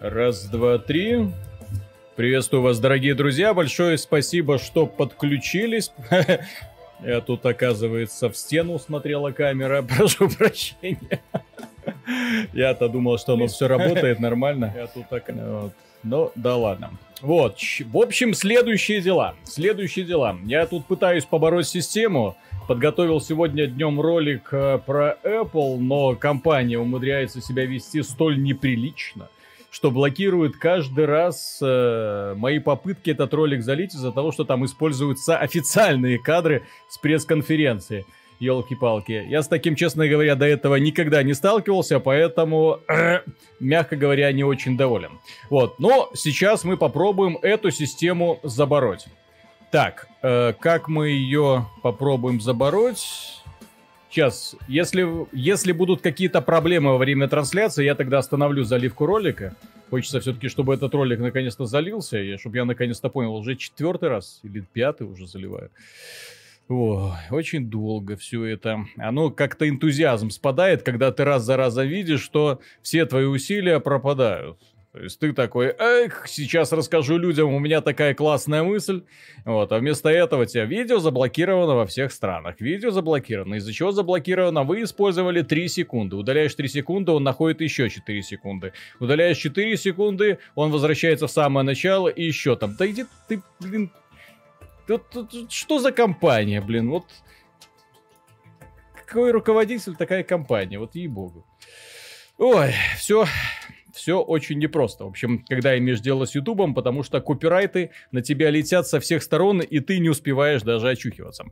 Раз, два, три. Приветствую вас, дорогие друзья. Большое спасибо, что подключились. Я тут, оказывается, в стену смотрела камера. Прошу прощения. Я-то думал, что оно все работает нормально. Я тут так... Вот. Ну, да ладно. Вот, в общем, следующие дела. Следующие дела. Я тут пытаюсь побороть систему. Подготовил сегодня днем ролик э, про Apple, но компания умудряется себя вести столь неприлично, что блокирует каждый раз э, мои попытки этот ролик залить из-за того, что там используются официальные кадры с пресс-конференции. Елки-палки. Я с таким, честно говоря, до этого никогда не сталкивался, поэтому, э, мягко говоря, не очень доволен. Вот, но сейчас мы попробуем эту систему забороть. Так, э, как мы ее попробуем забороть? Сейчас, если, если будут какие-то проблемы во время трансляции, я тогда остановлю заливку ролика. Хочется все-таки, чтобы этот ролик наконец-то залился, и чтобы я наконец-то понял, уже четвертый раз или пятый уже заливаю. Ой, очень долго все это. Оно как-то энтузиазм спадает, когда ты раз за разом видишь, что все твои усилия пропадают. То есть ты такой, эх, сейчас расскажу людям, у меня такая классная мысль. Вот, а вместо этого тебя видео заблокировано во всех странах. Видео заблокировано. Из-за чего заблокировано? Вы использовали 3 секунды. Удаляешь 3 секунды, он находит еще 4 секунды. Удаляешь 4 секунды, он возвращается в самое начало и еще там. Да иди ты, блин, что за компания, блин, вот какой руководитель, такая компания, вот ей-богу. Ой, все, все очень непросто. В общем, когда имеешь дело с Ютубом, потому что копирайты на тебя летят со всех сторон, и ты не успеваешь даже очухиваться.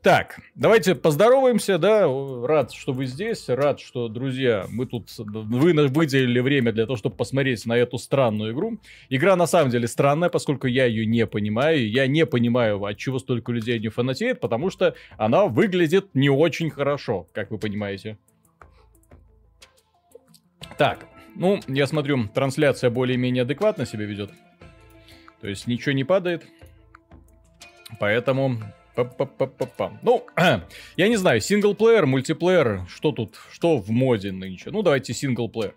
Так, давайте поздороваемся, да, рад, что вы здесь, рад, что, друзья, мы тут, вы выделили время для того, чтобы посмотреть на эту странную игру. Игра на самом деле странная, поскольку я ее не понимаю, я не понимаю, от чего столько людей не фанатеет, потому что она выглядит не очень хорошо, как вы понимаете. Так, ну, я смотрю, трансляция более-менее адекватно себя ведет. То есть ничего не падает. Поэтому... Ну, я не знаю, синглплеер, мультиплеер, что тут, что в моде нынче? Ну, давайте синглплеер.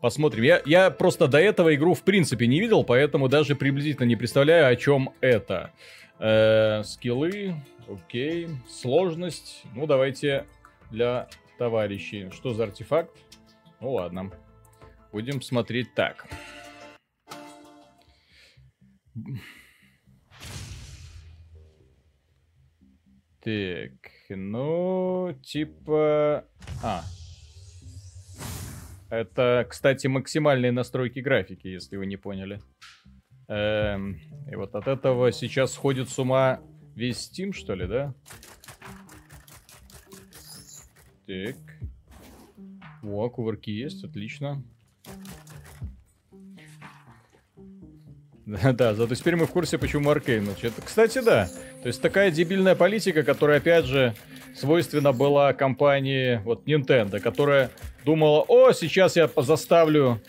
Посмотрим. Я, я просто до этого игру в принципе не видел, поэтому даже приблизительно не представляю, о чем это. Э, скиллы, окей. Сложность. Ну, давайте для товарищей. Что за артефакт? Ну, ладно. Будем смотреть так. Так, ну, типа... А. Это, кстати, максимальные настройки графики, если вы не поняли. Эм, и вот от этого сейчас сходит с ума весь Steam, что ли, да? Так. О, кувырки есть, отлично. Да, зато теперь мы в курсе, почему Аркейн молчит. Кстати, да. То есть такая дебильная политика, которая, опять же, свойственна была компании вот Nintendo, которая думала, о, сейчас я заставлю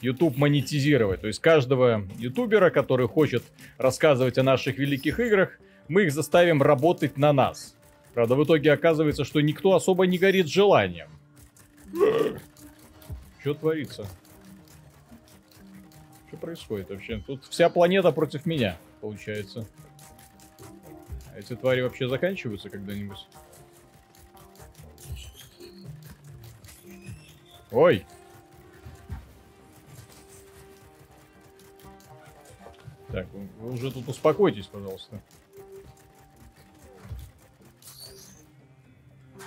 YouTube монетизировать. То есть каждого ютубера, который хочет рассказывать о наших великих играх, мы их заставим работать на нас. Правда, в итоге оказывается, что никто особо не горит желанием. Что творится? Что происходит вообще? Тут вся планета против меня, получается. А эти твари вообще заканчиваются когда-нибудь? Ой! Так, вы уже тут успокойтесь, пожалуйста.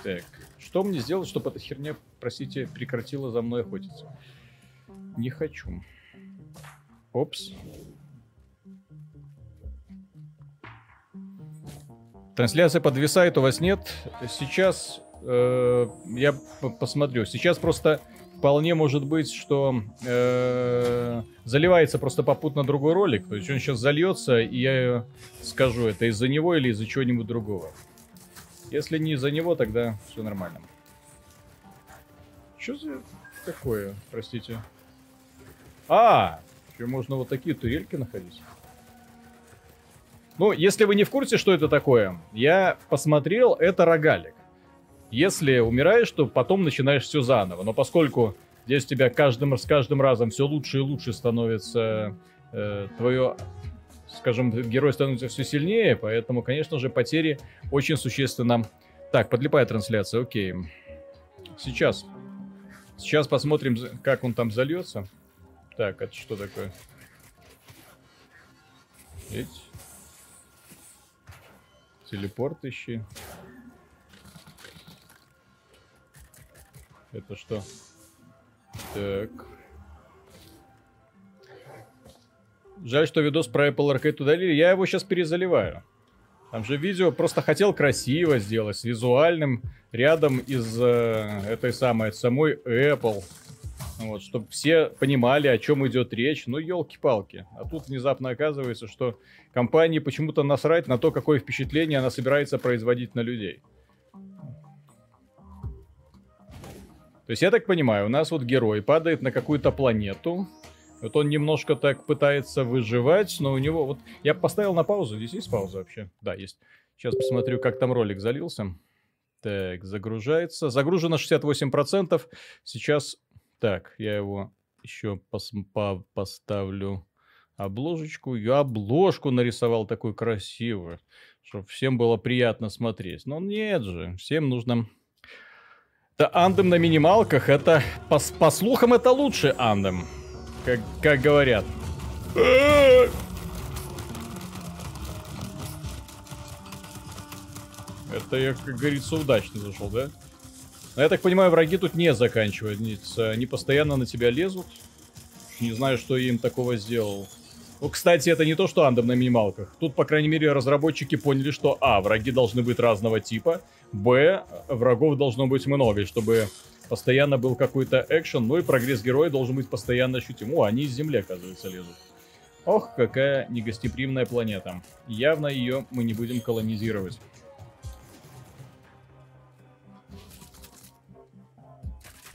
Так, что мне сделать, чтобы эта херня, простите, прекратила за мной охотиться? Не хочу. Опс. Трансляция подвисает, у вас нет. Сейчас э, я посмотрю. Сейчас просто вполне может быть, что э, заливается просто попутно другой ролик. То есть он сейчас зальется, и я скажу, это из-за него или из-за чего-нибудь другого. Если не из-за него, тогда все нормально. Что за такое, простите? А, еще можно вот такие турельки находить. Ну, если вы не в курсе, что это такое, я посмотрел, это рогалик. Если умираешь, то потом начинаешь все заново. Но поскольку Здесь у тебя каждым, с каждым разом все лучше и лучше становится э, твое, скажем, герой становится все сильнее, поэтому, конечно же, потери очень существенно. Так, подлипая трансляция, окей. Сейчас. Сейчас посмотрим, как он там зальется. Так, это что такое? Ведь? Телепорт ищи. Это что? Так. Жаль, что видос про Apple Arcade удалили. Я его сейчас перезаливаю. Там же видео просто хотел красиво сделать, с визуальным рядом из э, этой самой, самой Apple. Вот, чтобы все понимали, о чем идет речь. Ну, елки-палки. А тут внезапно оказывается, что компании почему-то насрать на то, какое впечатление она собирается производить на людей. То есть, я так понимаю, у нас вот герой падает на какую-то планету. Вот он немножко так пытается выживать, но у него вот... Я поставил на паузу. Здесь есть пауза вообще? Да, есть. Сейчас посмотрю, как там ролик залился. Так, загружается. Загружено 68%. Сейчас... Так, я его еще пос... по поставлю обложечку. Я обложку нарисовал такую красивую, чтобы всем было приятно смотреть. Но нет же, всем нужно да, андем на минималках, это, по, по слухам, это лучший андем. Как, как говорят. Это я, как говорится, удачно зашел, да? Но я так понимаю, враги тут не заканчиваются. Они постоянно на тебя лезут. Не знаю, что я им такого сделал. Ну, кстати, это не то, что андом на минималках. Тут, по крайней мере, разработчики поняли, что а, враги должны быть разного типа, б, врагов должно быть много, чтобы постоянно был какой-то экшен, ну и прогресс героя должен быть постоянно ощутим. О, они из земли, оказывается, лезут. Ох, какая негостеприимная планета. Явно ее мы не будем колонизировать.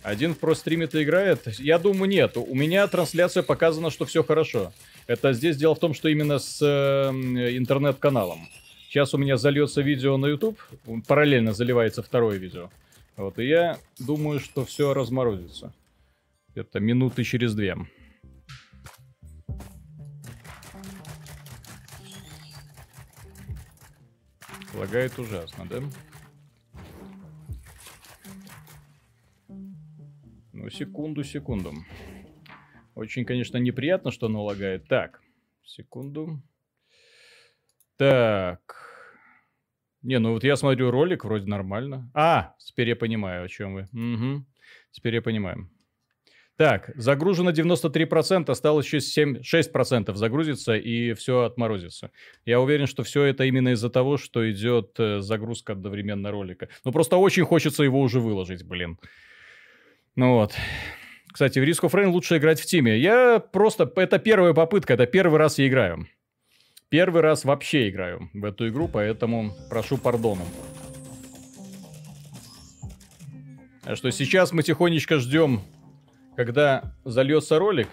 Один в про стриме-то играет? Я думаю, нет. У меня трансляция показана, что все хорошо. Это здесь дело в том, что именно с э, интернет-каналом. Сейчас у меня зальется видео на YouTube, параллельно заливается второе видео. Вот, и я думаю, что все разморозится. Это минуты через две. Лагает ужасно, да? Ну, секунду, секунду. Очень, конечно, неприятно, что оно лагает. Так, секунду. Так. Не, ну вот я смотрю ролик, вроде нормально. А, теперь я понимаю, о чем вы. Угу. Теперь я понимаю. Так, загружено 93%, осталось еще 7, 6% загрузится и все отморозится. Я уверен, что все это именно из-за того, что идет э, загрузка одновременно ролика. Ну просто очень хочется его уже выложить, блин. Ну вот. Кстати, в Risk of Rain лучше играть в тиме. Я просто... Это первая попытка, это первый раз я играю. Первый раз вообще играю в эту игру, поэтому прошу пардона. А что сейчас мы тихонечко ждем, когда зальется ролик.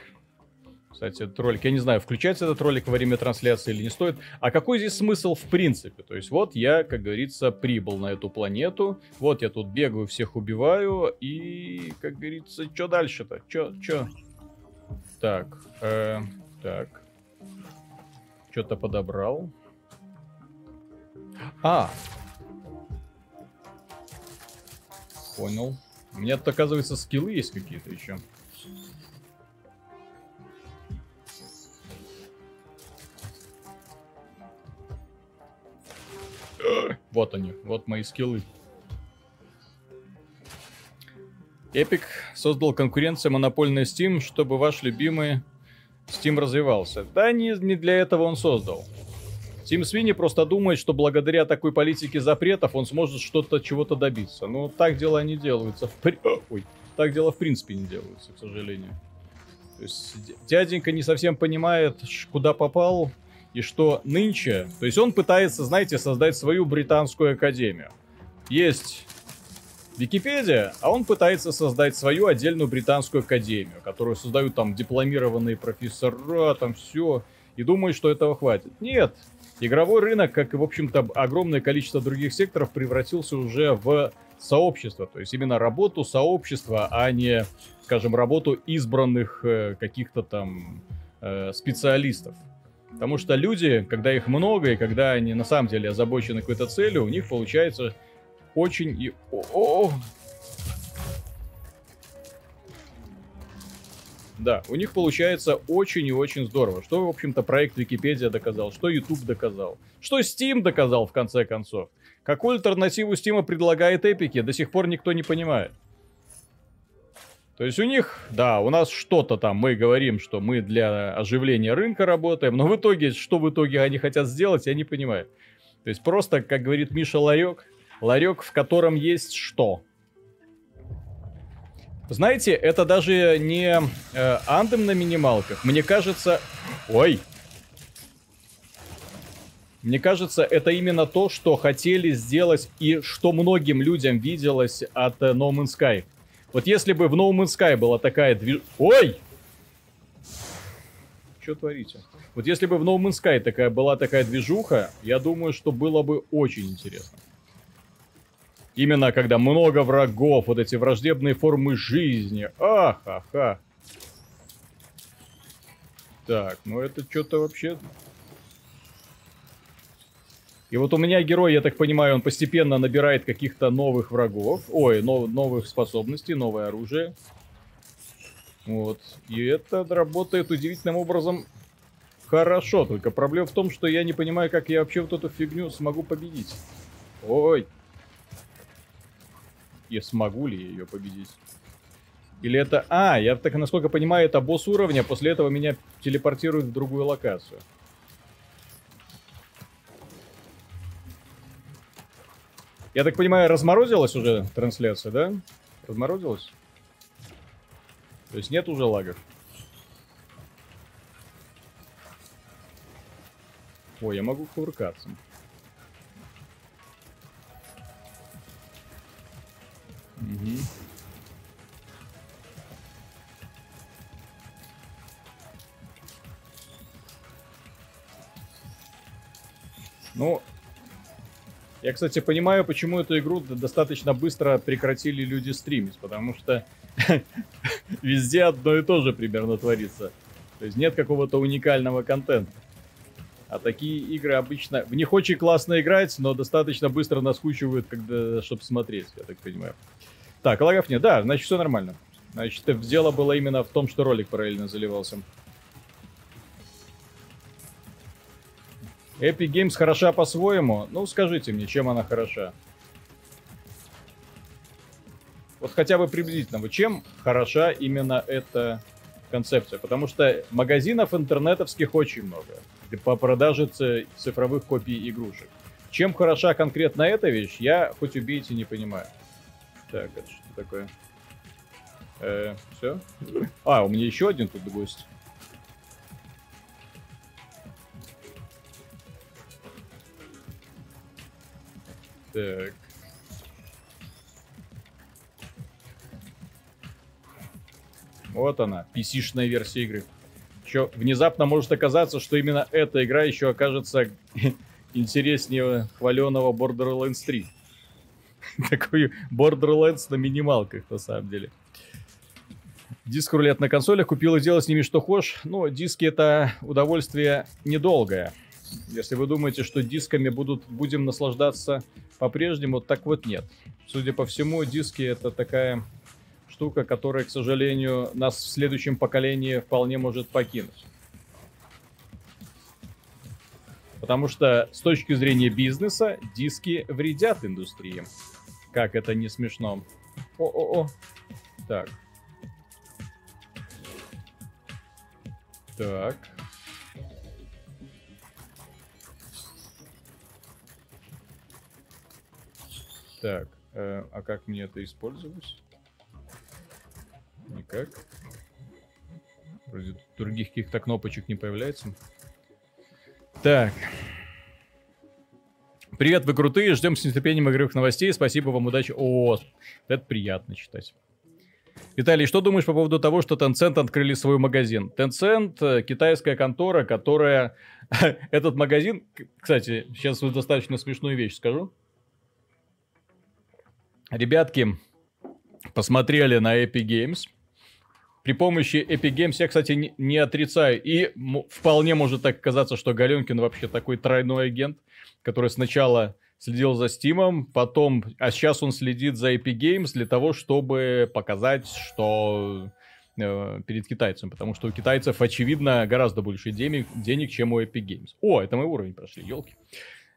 Кстати, этот ролик, я не знаю, включается этот ролик во время трансляции или не стоит. А какой здесь смысл в принципе? То есть вот я, как говорится, прибыл на эту планету. Вот я тут бегаю, всех убиваю. И, как говорится, что дальше-то? Что, что? Так, э, так. Что-то подобрал. А! Понял. У меня тут, оказывается, скиллы есть какие-то еще. Вот они, вот мои скиллы. Epic создал конкуренцию монопольной Steam, чтобы ваш любимый Steam развивался. Да не, не для этого он создал. Тим Свини просто думает, что благодаря такой политике запретов он сможет что-то, чего-то добиться. Но так дела не делаются. При... Ой, так дела в принципе не делаются, к сожалению. То есть дяденька не совсем понимает, куда попал, и что нынче, то есть он пытается, знаете, создать свою британскую академию. Есть Википедия, а он пытается создать свою отдельную британскую академию, которую создают там дипломированные профессора, там все, и думает, что этого хватит. Нет, игровой рынок, как и, в общем-то, огромное количество других секторов, превратился уже в сообщества, то есть именно работу сообщества, а не, скажем, работу избранных э, каких-то там э, специалистов. Потому что люди, когда их много и когда они на самом деле озабочены какой-то целью, у них получается очень и... О -о -о! Да, у них получается очень и очень здорово. Что, в общем-то, проект Википедия доказал, что YouTube доказал, что Steam доказал, в конце концов. Какую альтернативу Steam предлагает Эпики, до сих пор никто не понимает. То есть у них, да, у нас что-то там, мы говорим, что мы для оживления рынка работаем, но в итоге, что в итоге они хотят сделать, я не понимаю. То есть просто, как говорит Миша, ларек, ларек, в котором есть что? Знаете, это даже не э, андем на минималках. Мне кажется... Ой! Мне кажется, это именно то, что хотели сделать и что многим людям виделось от э, No Man's Sky. Вот если бы в No Man's Sky была такая движ... Ой! Что творите? Вот если бы в No Man's Sky такая, была такая движуха, я думаю, что было бы очень интересно. Именно когда много врагов, вот эти враждебные формы жизни. Ахаха. Так, ну это что-то вообще... И вот у меня герой, я так понимаю, он постепенно набирает каких-то новых врагов. Ой, нов, новых способностей, новое оружие. Вот. И это работает удивительным образом хорошо. Только проблема в том, что я не понимаю, как я вообще вот эту фигню смогу победить. Ой и смогу ли я ее победить. Или это... А, я так, насколько понимаю, это босс уровня, после этого меня телепортируют в другую локацию. Я так понимаю, разморозилась уже трансляция, да? Разморозилась? То есть нет уже лагов? Ой, я могу кувыркаться. Угу. Ну, я, кстати, понимаю, почему эту игру достаточно быстро прекратили люди стримить, потому что везде одно и то же примерно творится. То есть нет какого-то уникального контента. А такие игры обычно... В них очень классно играть, но достаточно быстро наскучивают, когда... чтобы смотреть, я так понимаю. Так, лагов нет. Да, значит, все нормально. Значит, дело было именно в том, что ролик параллельно заливался. Epic Games хороша по-своему. Ну, скажите мне, чем она хороша? Вот хотя бы приблизительно, вот чем хороша именно эта концепция? Потому что магазинов интернетовских очень много по продаже цифровых копий игрушек. Чем хороша конкретно эта вещь, я хоть убейте не понимаю. Так, это что такое? Э, все? А, у меня еще один тут гость. Так. Вот она, PC-шная версия игры. Еще внезапно может оказаться, что именно эта игра еще окажется интереснее хваленого Borderlands 3. Такой Borderlands на минималках, на самом деле. Диск рулет на консолях, купил и делал с ними что хочешь. Но диски это удовольствие недолгое. Если вы думаете, что дисками будут, будем наслаждаться по-прежнему, так вот нет. Судя по всему, диски это такая штука, которая, к сожалению, нас в следующем поколении вполне может покинуть. Потому что с точки зрения бизнеса диски вредят индустрии. Как это не смешно. О-о-о. Так. Так. Так, э, а как мне это использовать? Никак. Вроде других каких-то кнопочек не появляется. Так. Привет, вы крутые, ждем с нетерпением игровых новостей, спасибо вам, удачи. О, это приятно читать. Виталий, что думаешь по поводу того, что Tencent открыли свой магазин? Tencent э, китайская контора, которая... Этот магазин... Кстати, сейчас достаточно смешную вещь скажу. Ребятки посмотрели на Epic Games. При помощи Epic Games я, кстати, не, не отрицаю. И вполне может так казаться, что Галенкин вообще такой тройной агент, который сначала следил за Steam, потом, а сейчас он следит за Epic Games для того, чтобы показать, что э, перед китайцем, потому что у китайцев, очевидно, гораздо больше денег, денег чем у Epic Games. О, это мы уровень прошли, елки.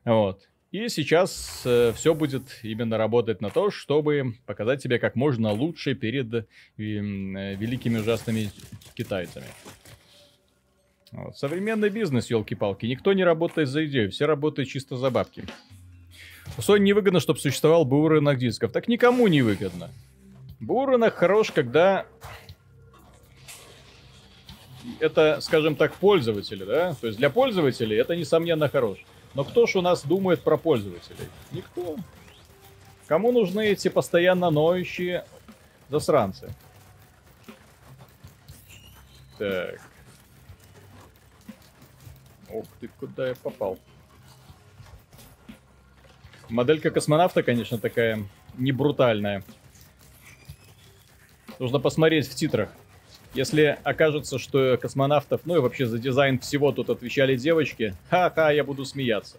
Вот. И сейчас э, все будет именно работать на то, чтобы показать себя как можно лучше перед э, великими ужасными китайцами. Вот. Современный бизнес, елки-палки. Никто не работает за идею, все работают чисто за бабки. У Sony невыгодно, чтобы существовал БУ рынок дисков. Так никому не выгодно. БУ рынок хорош, когда это, скажем так, пользователи, да? То есть для пользователей это, несомненно, хорош. Но кто ж у нас думает про пользователей? Никто. Кому нужны эти постоянно ноющие засранцы? Так. Ох ты, куда я попал? Моделька космонавта, конечно, такая не брутальная. Нужно посмотреть в титрах. Если окажется, что космонавтов, ну и вообще за дизайн всего тут отвечали девочки, ха-ха, я буду смеяться.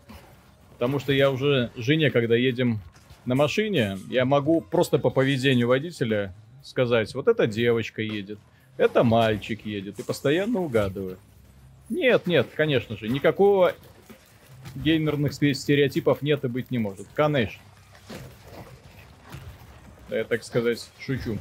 Потому что я уже жене, когда едем на машине, я могу просто по поведению водителя сказать, вот эта девочка едет, это мальчик едет, и постоянно угадываю. Нет, нет, конечно же, никакого геймерных стереотипов нет и быть не может. Конечно. Да я, так сказать, шучу.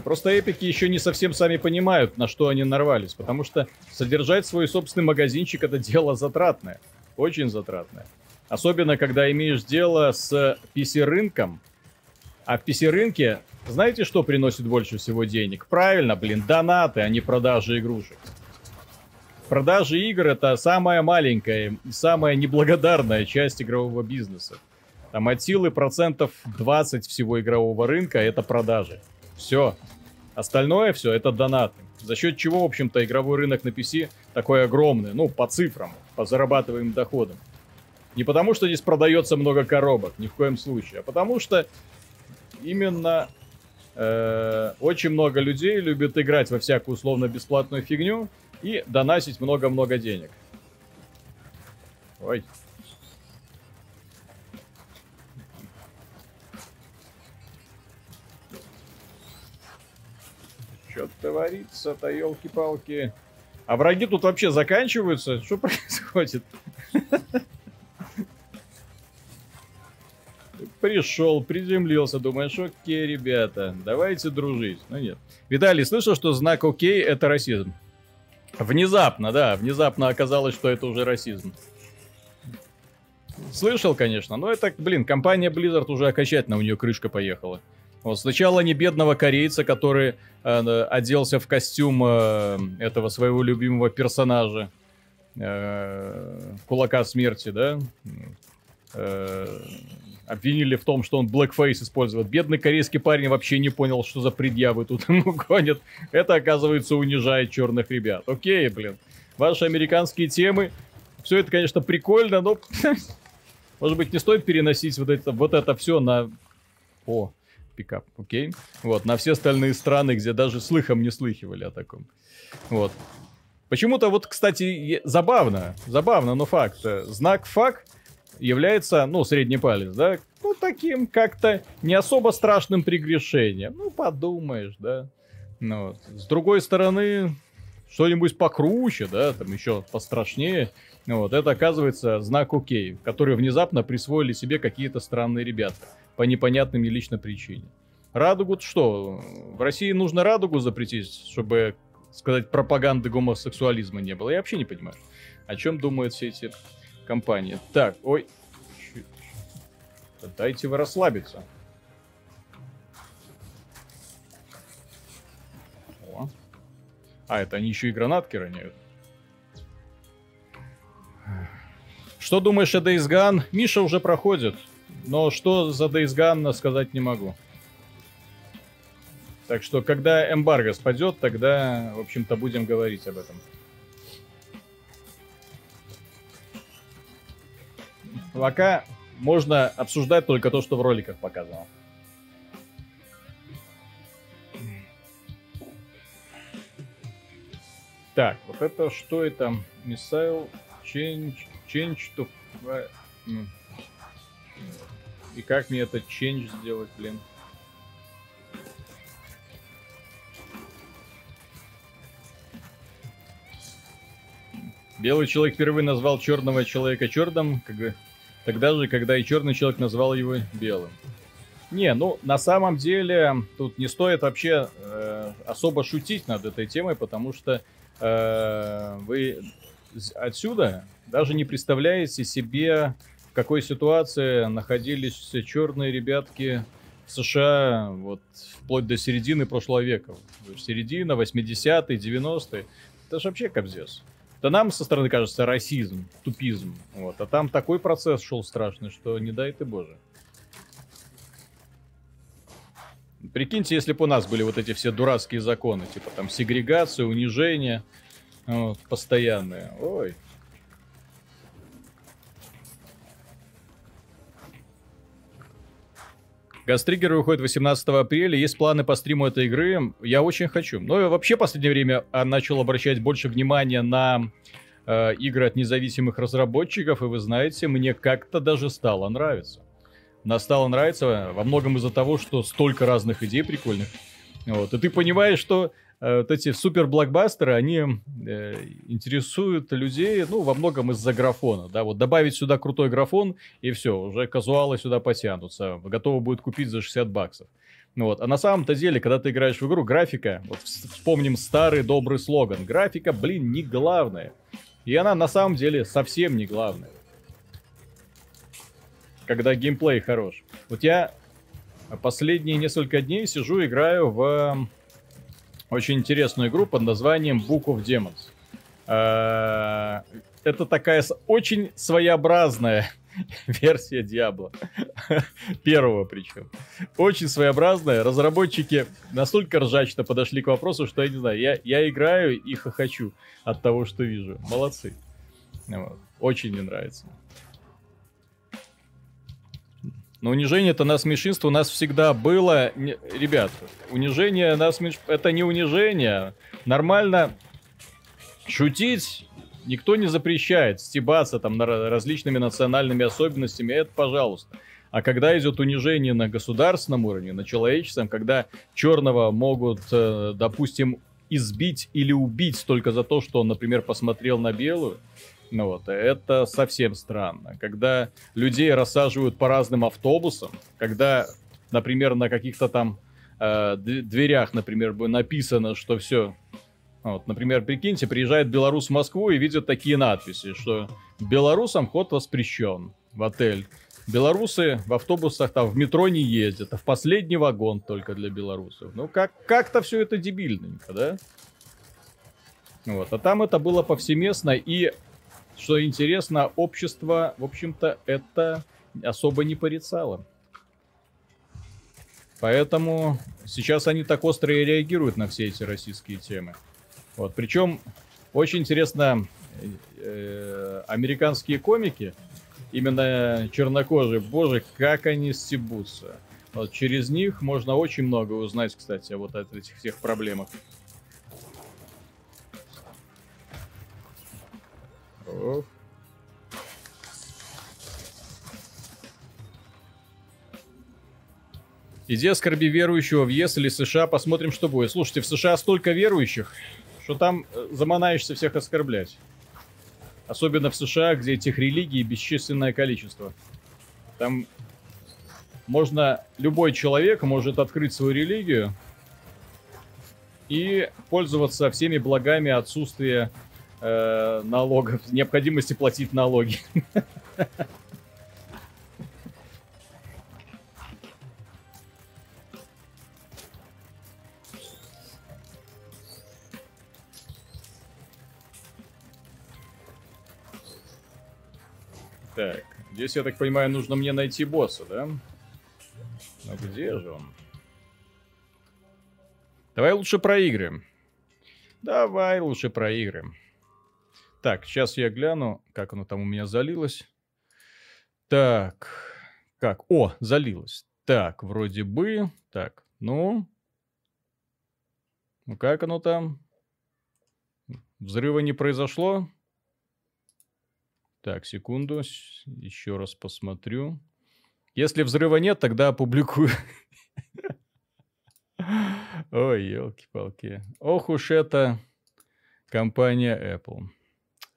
Да просто эпики еще не совсем сами понимают, на что они нарвались, потому что содержать свой собственный магазинчик это дело затратное, очень затратное. Особенно, когда имеешь дело с PC-рынком, а в PC-рынке знаете, что приносит больше всего денег? Правильно, блин, донаты, а не продажи игрушек. Продажи игр это самая маленькая самая неблагодарная часть игрового бизнеса. Там от силы процентов 20 всего игрового рынка это продажи. Все. Остальное все это донаты. За счет чего, в общем-то, игровой рынок на PC такой огромный. Ну, по цифрам, по зарабатываемым доходам. Не потому, что здесь продается много коробок, ни в коем случае, а потому что именно э, очень много людей любят играть во всякую условно-бесплатную фигню и доносить много-много денег. Ой. Что творится-то, елки-палки? А враги тут вообще заканчиваются? Что происходит? Пришел, приземлился, думаешь, окей, ребята, давайте дружить. Ну нет. Виталий, слышал, что знак окей это расизм? Внезапно, да, внезапно оказалось, что это уже расизм. Слышал, конечно, но это, блин, компания Blizzard уже окончательно у нее крышка поехала. Вот сначала не бедного корейца, который э, оделся в костюм э, этого своего любимого персонажа, э, кулака смерти, да, э, обвинили в том, что он blackface использует. Бедный корейский парень вообще не понял, что за предъявы тут ему гонят. Это, оказывается, унижает черных ребят. Окей, блин. Ваши американские темы. Все это, конечно, прикольно, но... Может быть, не стоит переносить вот это, вот это все на... О, пикап, окей? Вот, на все остальные страны, где даже слыхом не слыхивали о таком. Вот. Почему-то вот, кстати, забавно, забавно, но факт. Знак фак является, ну, средний палец, да, ну, таким как-то не особо страшным прегрешением. Ну, подумаешь, да. Ну, вот. С другой стороны, что-нибудь покруче, да, там еще пострашнее. Вот, это оказывается знак окей, который внезапно присвоили себе какие-то странные ребята по непонятным мне лично причине. Радугу что? В России нужно радугу запретить, чтобы сказать пропаганды гомосексуализма не было. Я вообще не понимаю, о чем думают все эти компании. Так, ой. Дайте вы расслабиться. О. А, это они еще и гранатки роняют. Что думаешь о Days Gone? Миша уже проходит. Но что за Days Gone, сказать не могу. Так что, когда эмбарго спадет, тогда, в общем-то, будем говорить об этом. Пока можно обсуждать только то, что в роликах показано. Так, вот это что это? Missile change, change to... И как мне этот change сделать, блин? Белый человек впервые назвал черного человека черным, как тогда же, когда и черный человек назвал его белым. Не, ну на самом деле тут не стоит вообще э, особо шутить над этой темой, потому что э, вы отсюда даже не представляете себе, какой ситуации находились черные ребятки в США вот вплоть до середины прошлого века. Середина, 80-е, 90-е. Это же вообще кобзец. Да нам со стороны кажется расизм, тупизм. Вот. А там такой процесс шел страшный, что не дай ты боже. Прикиньте, если бы у нас были вот эти все дурацкие законы, типа там сегрегация, унижение, вот, постоянные. Ой. Гастриггер выходит 18 апреля. Есть планы по стриму этой игры. Я очень хочу. Но вообще в последнее время а, начал обращать больше внимания на э, игры от независимых разработчиков. И вы знаете, мне как-то даже стало нравиться. Мне стало нравиться во многом из-за того, что столько разных идей прикольных. Вот. И ты понимаешь, что Э, вот эти супер-блокбастеры, они э, интересуют людей, ну, во многом из-за графона, да, вот добавить сюда крутой графон, и все, уже казуалы сюда потянутся, готовы будет купить за 60 баксов. Ну вот. А на самом-то деле, когда ты играешь в игру, графика, вот вспомним старый добрый слоган, графика, блин, не главное. И она на самом деле совсем не главная. Когда геймплей хорош. Вот я последние несколько дней сижу, играю в очень интересную игру под названием Book of Demons. А, это такая очень своеобразная версия Диабло. Первого причем. Очень своеобразная. Разработчики настолько ржачно подошли к вопросу, что я не знаю, я, я играю и хохочу от того, что вижу. Молодцы. Вот. Очень мне нравится. Но унижение это нас меньшинство у нас всегда было. Не, ребят, унижение нас это не унижение. Нормально шутить никто не запрещает. Стебаться там на различными национальными особенностями, это пожалуйста. А когда идет унижение на государственном уровне, на человеческом, когда черного могут, э, допустим, избить или убить только за то, что он, например, посмотрел на белую, ну вот, это совсем странно. Когда людей рассаживают по разным автобусам, когда, например, на каких-то там э, дверях, например, написано, что все, вот, например, прикиньте, приезжает белорус в Москву и видит такие надписи, что белорусам ход воспрещен в отель. Белорусы в автобусах там в метро не ездят, а в последний вагон только для белорусов. Ну как как-то все это дебильненько, да? Вот, а там это было повсеместно и что интересно, общество, в общем-то, это особо не порицало. Поэтому сейчас они так остро и реагируют на все эти российские темы. Вот. Причем очень интересно, э, американские комики, именно чернокожие, боже, как они стебутся. Вот через них можно очень много узнать, кстати, вот от этих всех проблемах. Ох. Иди оскорби верующего, въезд или США, посмотрим, что будет. Слушайте, в США столько верующих, что там э, заманаешься всех оскорблять. Особенно в США, где этих религий бесчисленное количество. Там можно, любой человек может открыть свою религию и пользоваться всеми благами отсутствия э, налогов, необходимости платить налоги. Так, Здесь, я так понимаю, нужно мне найти босса, да? Ну где же он? Давай лучше проиграем. Давай лучше проиграем. Так, сейчас я гляну, как оно там у меня залилось. Так, как? О, залилось. Так, вроде бы. Так, ну. Ну как оно там? Взрыва не произошло? Так, секунду. Еще раз посмотрю. Если взрыва нет, тогда опубликую. Ой, елки-палки. Ох уж это компания Apple.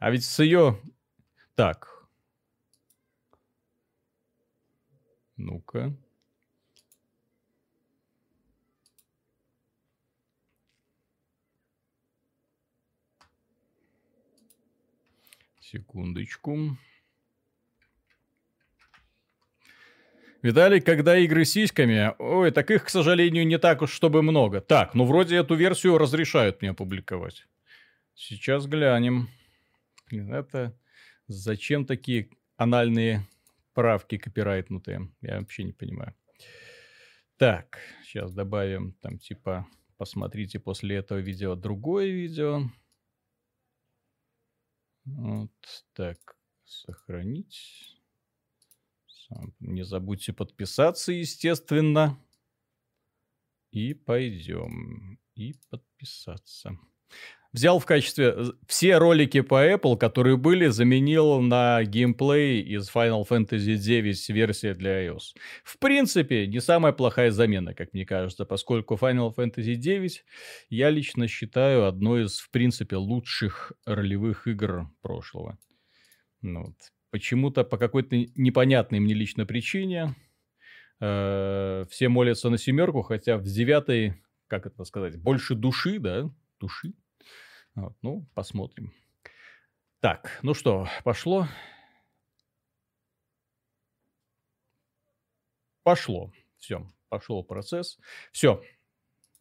А ведь с ее... Так. Ну-ка. Секундочку. Видали, когда игры сиськами, ой, так их, к сожалению, не так уж чтобы много. Так, ну вроде эту версию разрешают мне опубликовать. Сейчас глянем. Это зачем такие анальные правки копирайтнутые? Я вообще не понимаю. Так, сейчас добавим там типа, посмотрите после этого видео другое видео. Вот так, сохранить. Не забудьте подписаться, естественно. И пойдем. И подписаться. Взял в качестве все ролики по Apple, которые были, заменил на геймплей из Final Fantasy 9 версии для iOS. В принципе, не самая плохая замена, как мне кажется, поскольку Final Fantasy 9 я лично считаю одной из, в принципе, лучших ролевых игр прошлого. Ну, вот. Почему-то по какой-то непонятной мне лично причине э, все молятся на семерку, хотя в девятой, как это сказать, больше души, да, души. Вот, ну, посмотрим. Так, ну что, пошло? Пошло. Все, пошел процесс. Все.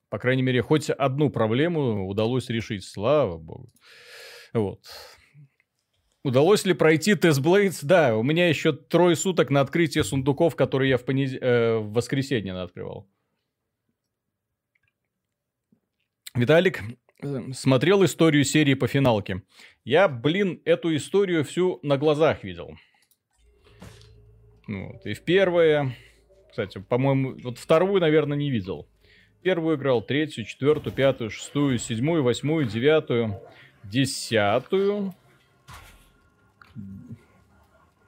По крайней мере, хоть одну проблему удалось решить, слава богу. Вот. Удалось ли пройти тест Blades? Да, у меня еще трое суток на открытие сундуков, которые я в, понед... э, в воскресенье открывал. Виталик смотрел историю серии по финалке. Я, блин, эту историю всю на глазах видел. Вот. И в первое... Кстати, по-моему, вот вторую, наверное, не видел. Первую играл, третью, четвертую, пятую, шестую, седьмую, восьмую, девятую, десятую,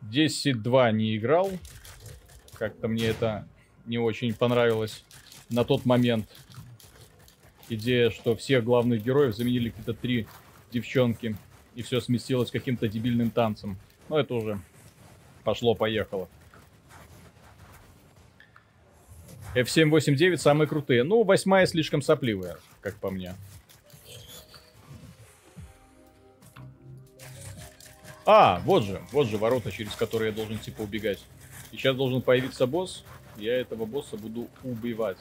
10-2 не играл. Как-то мне это не очень понравилось на тот момент. Идея, что всех главных героев заменили какие-то три девчонки. И все сместилось каким-то дебильным танцем. Но это уже пошло-поехало. F789 самые крутые. Ну, восьмая слишком сопливая, как по мне. А, вот же, вот же ворота, через которые я должен типа убегать. И сейчас должен появиться босс. Я этого босса буду убивать.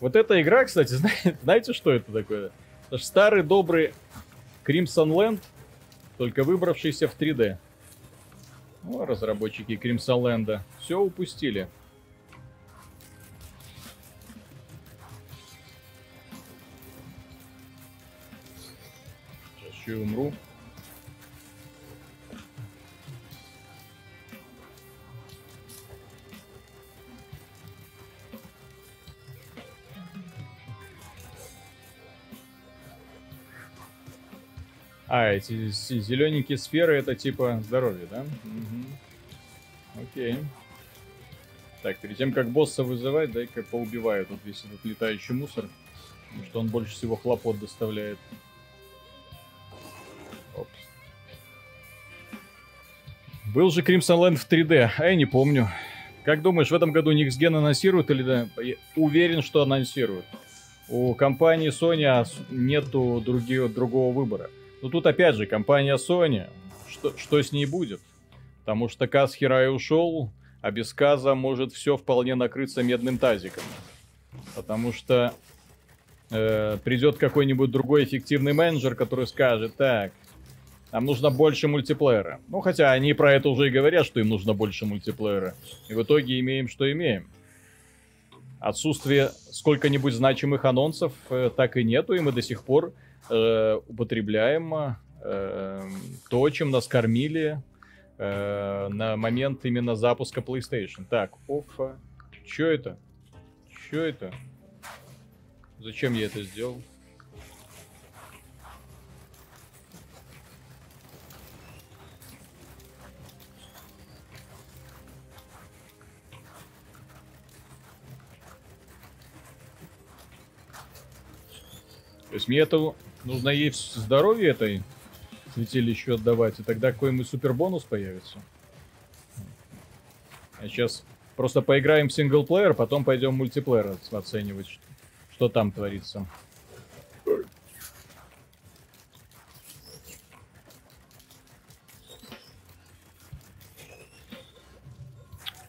Вот эта игра, кстати, знаете, знаете, что это такое? Это же старый добрый Crimson Land, только выбравшийся в 3D. О, разработчики Crimson Land все упустили. еще и умру. А, эти зелененькие сферы это типа здоровье, да? Угу. Окей. Так, перед тем, как босса вызывать, дай-ка поубиваю тут весь этот летающий мусор. Потому что он больше всего хлопот доставляет. Был же Crimson Land в 3D, а я не помню. Как думаешь, в этом году Next Gen анонсируют или да? Я уверен, что анонсируют. У компании Sony нету другие, другого выбора. Но тут опять же, компания Sony, что, что с ней будет? Потому что Каз Хирай ушел, а без Каза может все вполне накрыться медным тазиком. Потому что э, придет какой-нибудь другой эффективный менеджер, который скажет, так, нам нужно больше мультиплеера. Ну, хотя они про это уже и говорят, что им нужно больше мультиплеера. И в итоге имеем, что имеем. Отсутствие сколько-нибудь значимых анонсов э, так и нету, и мы до сих пор э, э, то, чем нас кормили э, на момент именно запуска PlayStation. Так, офа. Чё это? Чё это? Зачем я это сделал? То есть мне это нужно ей здоровье этой святилищу отдавать, и тогда какой-нибудь супер бонус появится. А сейчас просто поиграем в синглплеер, потом пойдем мультиплеер оценивать, что там творится.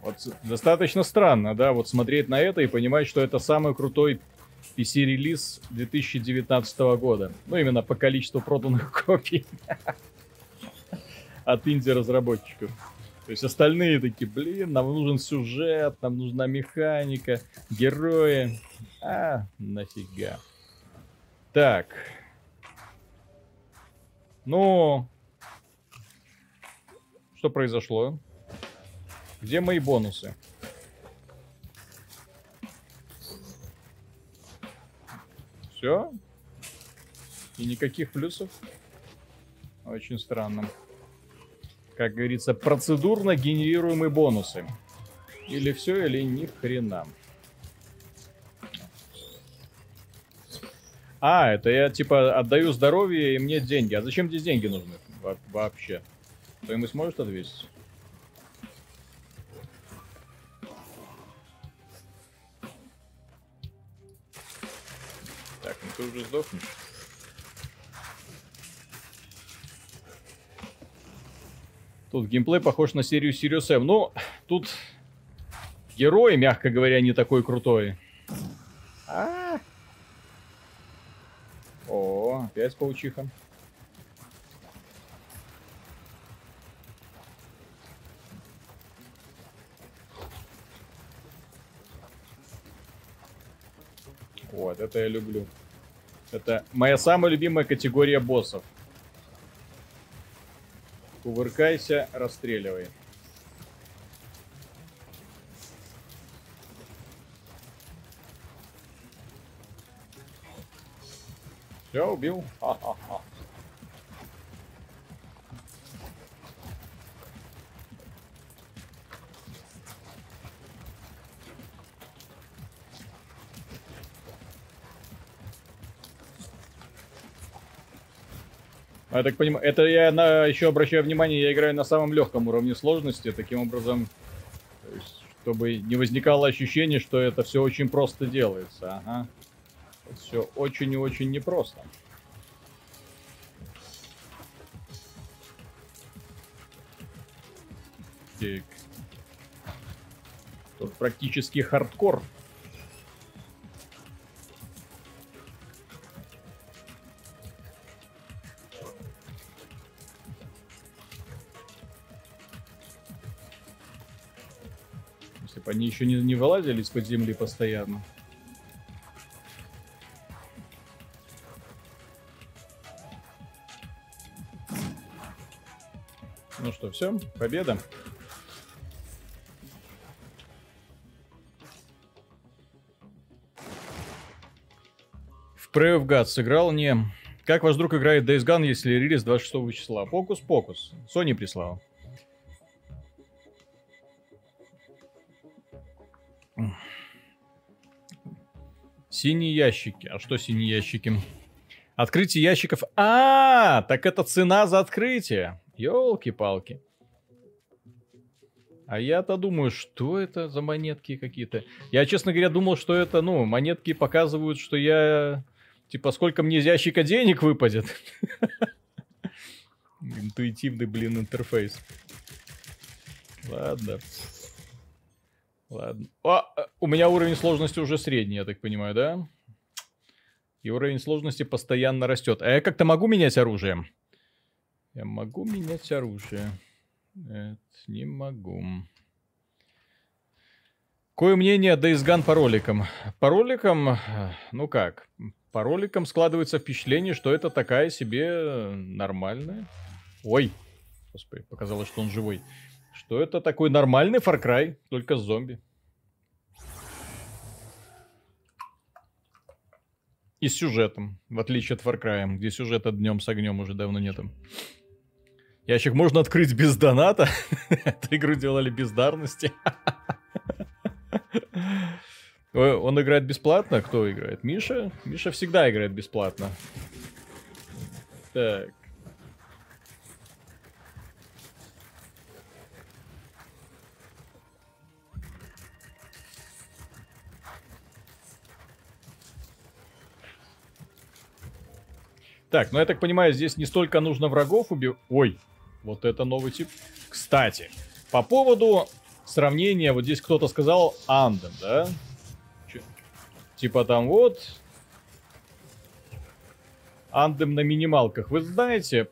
Вот достаточно странно, да, вот смотреть на это и понимать, что это самый крутой PC-релиз 2019 года. Ну, именно по количеству проданных копий от инди-разработчиков. То есть остальные такие, блин, нам нужен сюжет, нам нужна механика, герои. А, нафига. Так. Ну, что произошло? Где мои бонусы? Все? И никаких плюсов? Очень странно. Как говорится, процедурно генерируемые бонусы. Или все, или ни хрена. А, это я типа отдаю здоровье и мне деньги. А зачем здесь деньги нужны Во вообще? Кто-нибудь сможет ответить? Ты уже сдохнешь. Тут геймплей похож на серию Sirius M. Ну, тут герой, мягко говоря, не такой крутой. А -а -а. О, опять паучиха. Вот, это я люблю. Это моя самая любимая категория боссов. Кувыркайся, расстреливай. Все, убил. Ха-ха-ха. А я так понимаю, это я на, еще обращаю внимание, я играю на самом легком уровне сложности, таким образом, чтобы не возникало ощущение, что это все очень просто делается. Ага. Все очень и очень непросто. Так. Тут практически хардкор. Они еще не, не вылазили из-под земли постоянно. Ну что, все, победа. В Prey of God сыграл не... Как ваш друг играет Days Gone, если релиз 26 числа? Фокус-покус. Sony прислал. Синие ящики. А что синие ящики? Открытие ящиков. А, так это цена за открытие. Ёлки-палки. А я-то думаю, что это за монетки какие-то. Я, честно говоря, думал, что это, ну, монетки показывают, что я... Типа, сколько мне из ящика денег выпадет. Интуитивный, блин, интерфейс. Ладно. Ладно. О, э, у меня уровень сложности уже средний, я так понимаю, да? И уровень сложности постоянно растет. А я как-то могу менять оружие? Я могу менять оружие. Нет, не могу. Какое мнение Days Gone по роликам? По роликам, ну как, по роликам складывается впечатление, что это такая себе нормальная. Ой, господи, показалось, что он живой. Что это такой нормальный Far Cry, только с зомби. И с сюжетом, в отличие от Far Cry, где сюжета днем с огнем уже давно нету. Ящик можно открыть без доната. Эту игру делали бездарности. Он играет бесплатно? Кто играет? Миша? Миша всегда играет бесплатно. Так. Так, ну я так понимаю, здесь не столько нужно врагов убить. Ой, вот это новый тип. Кстати, по поводу сравнения, вот здесь кто-то сказал Анден, да? Ч типа там вот... Андем на минималках. Вы знаете,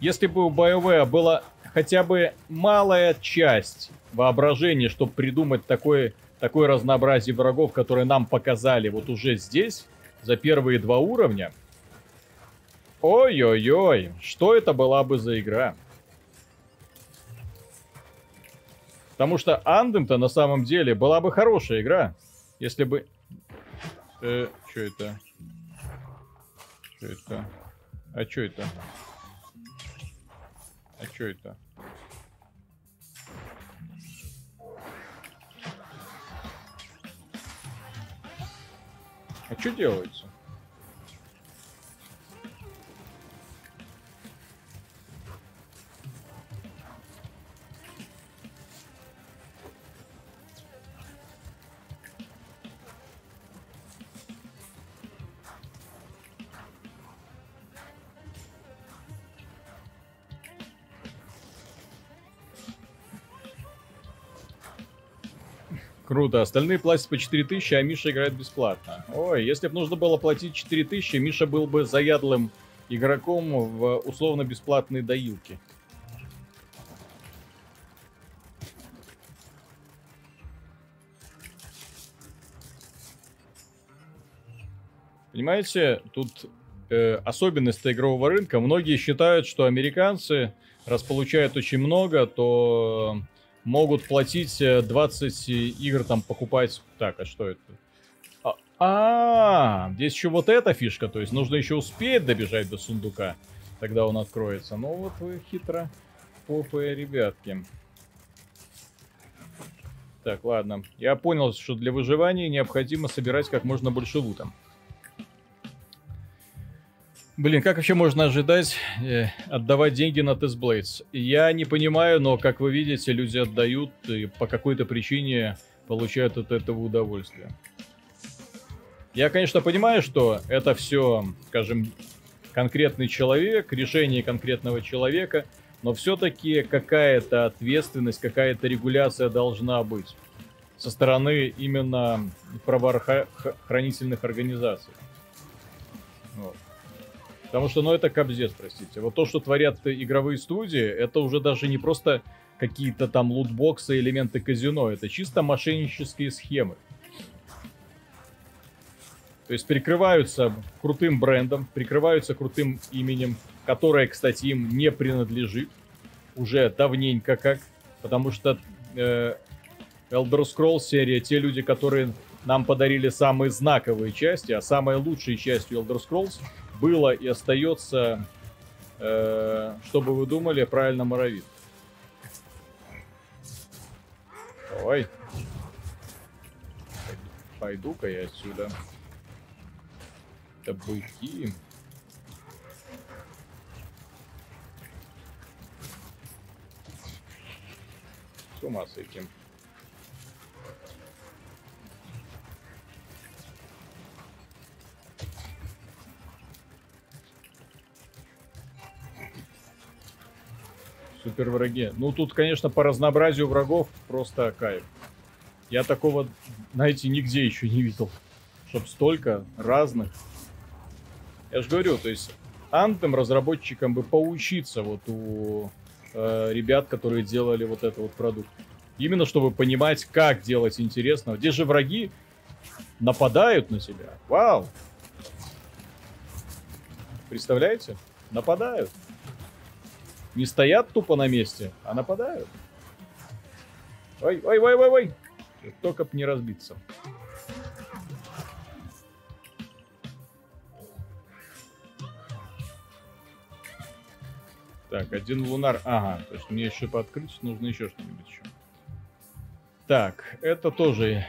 если бы у BioWare была хотя бы малая часть воображения, чтобы придумать такое, такое разнообразие врагов, которые нам показали вот уже здесь, за первые два уровня, Ой-ой-ой, что это была бы за игра? Потому что Андем-то на самом деле была бы хорошая игра, если бы... Э, что это? Что это? А что это? А что это? А что делается? Круто. Остальные платят по 4000, а Миша играет бесплатно. Ой, если бы нужно было платить 4000, Миша был бы заядлым игроком в условно-бесплатной доилке. Понимаете, тут э, особенность игрового рынка. Многие считают, что американцы, раз получают очень много, то могут платить 20 э, игр, там, покупать... Так, а что это? А, а, здесь еще вот эта фишка, то есть нужно еще успеть добежать до сундука, тогда он откроется. Ну вот вы хитро попые ребятки. Так, ладно. Я понял, что для выживания необходимо собирать как можно больше лута. Блин, как вообще можно ожидать э, отдавать деньги на Testblades? Я не понимаю, но, как вы видите, люди отдают и по какой-то причине получают от этого удовольствие. Я, конечно, понимаю, что это все, скажем, конкретный человек, решение конкретного человека, но все-таки какая-то ответственность, какая-то регуляция должна быть со стороны именно правоохранительных организаций. Вот. Потому что, ну, это кобзец, простите. Вот то, что творят игровые студии, это уже даже не просто какие-то там лутбоксы, элементы казино. Это чисто мошеннические схемы. То есть прикрываются крутым брендом, прикрываются крутым именем, которое, кстати, им не принадлежит. Уже давненько как. Потому что э, Elder Scrolls серия, те люди, которые нам подарили самые знаковые части, а самой лучшей частью Elder Scrolls было и остается, э, чтобы вы думали, правильно моровит. Давай. Пойду-ка я отсюда. Это быки. С ума с этим. Супер враги. Ну, тут, конечно, по разнообразию врагов просто кайф. Я такого, знаете, нигде еще не видел. Чтоб столько разных. Я же говорю, то есть Anthem разработчикам бы поучиться вот у э, ребят, которые делали вот этот вот продукт. Именно чтобы понимать, как делать интересно. Где же враги нападают на тебя? Вау! Представляете? Нападают. Не стоят тупо на месте, а нападают. Ой, ой, ой, ой, ой. Только б не разбиться. Так, один лунар. Ага, то есть мне еще пооткрыть нужно еще что-нибудь еще. Так, это тоже...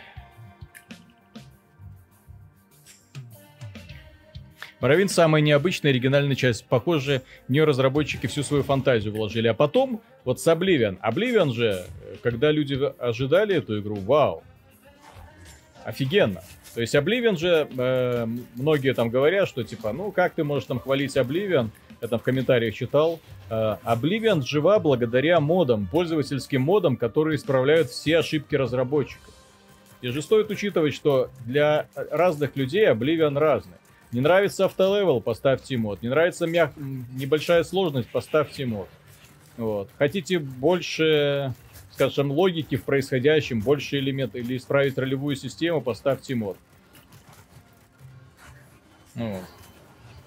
Моровин самая необычная оригинальная часть. Похоже, в нее разработчики всю свою фантазию вложили. А потом, вот с Oblivion. Oblivion же, когда люди ожидали эту игру, вау. Офигенно. То есть Oblivion же, э, многие там говорят, что типа, ну как ты можешь там хвалить Oblivion, я там в комментариях читал, э, Oblivion жива благодаря модам, пользовательским модам, которые исправляют все ошибки разработчиков. И же стоит учитывать, что для разных людей Oblivion разный. Не нравится автолевел, поставьте мод. Не нравится мяг... небольшая сложность, поставьте мод. Вот. Хотите больше, скажем, логики в происходящем, больше элементов, или исправить ролевую систему, поставьте мод. Вот.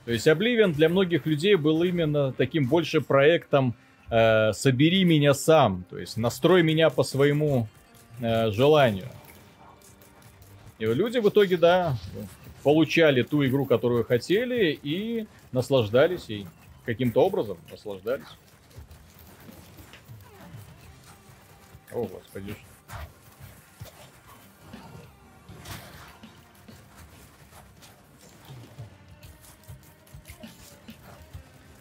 То есть Oblivion для многих людей был именно таким больше проектом э, «собери меня сам», то есть настрой меня по своему э, желанию. И люди в итоге, да, получали ту игру, которую хотели, и наслаждались ей. Каким-то образом наслаждались. О, господи,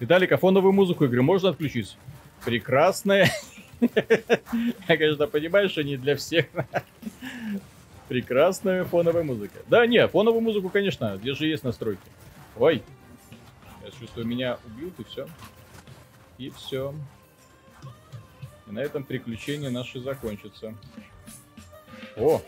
Виталик, а фоновую музыку игры можно отключить? Прекрасная. Я, конечно, понимаю, что не для всех. Прекрасная фоновая музыка. Да, не, фоновую музыку, конечно, где же есть настройки. Ой. Я чувствую, меня убьют, и все. И все. И на этом приключения наши закончатся. О,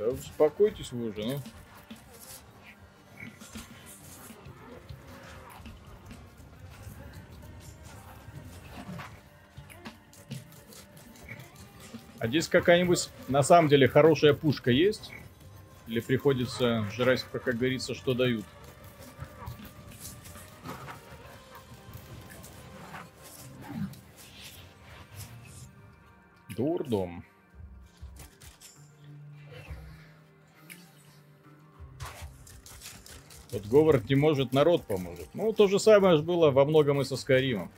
Да успокойтесь вы уже, ну. А здесь какая-нибудь на самом деле хорошая пушка есть? Или приходится жрать, как говорится, что дают? Дурдом. Вот Говард не может, народ поможет. Ну, то же самое же было во многом и со Скаримом.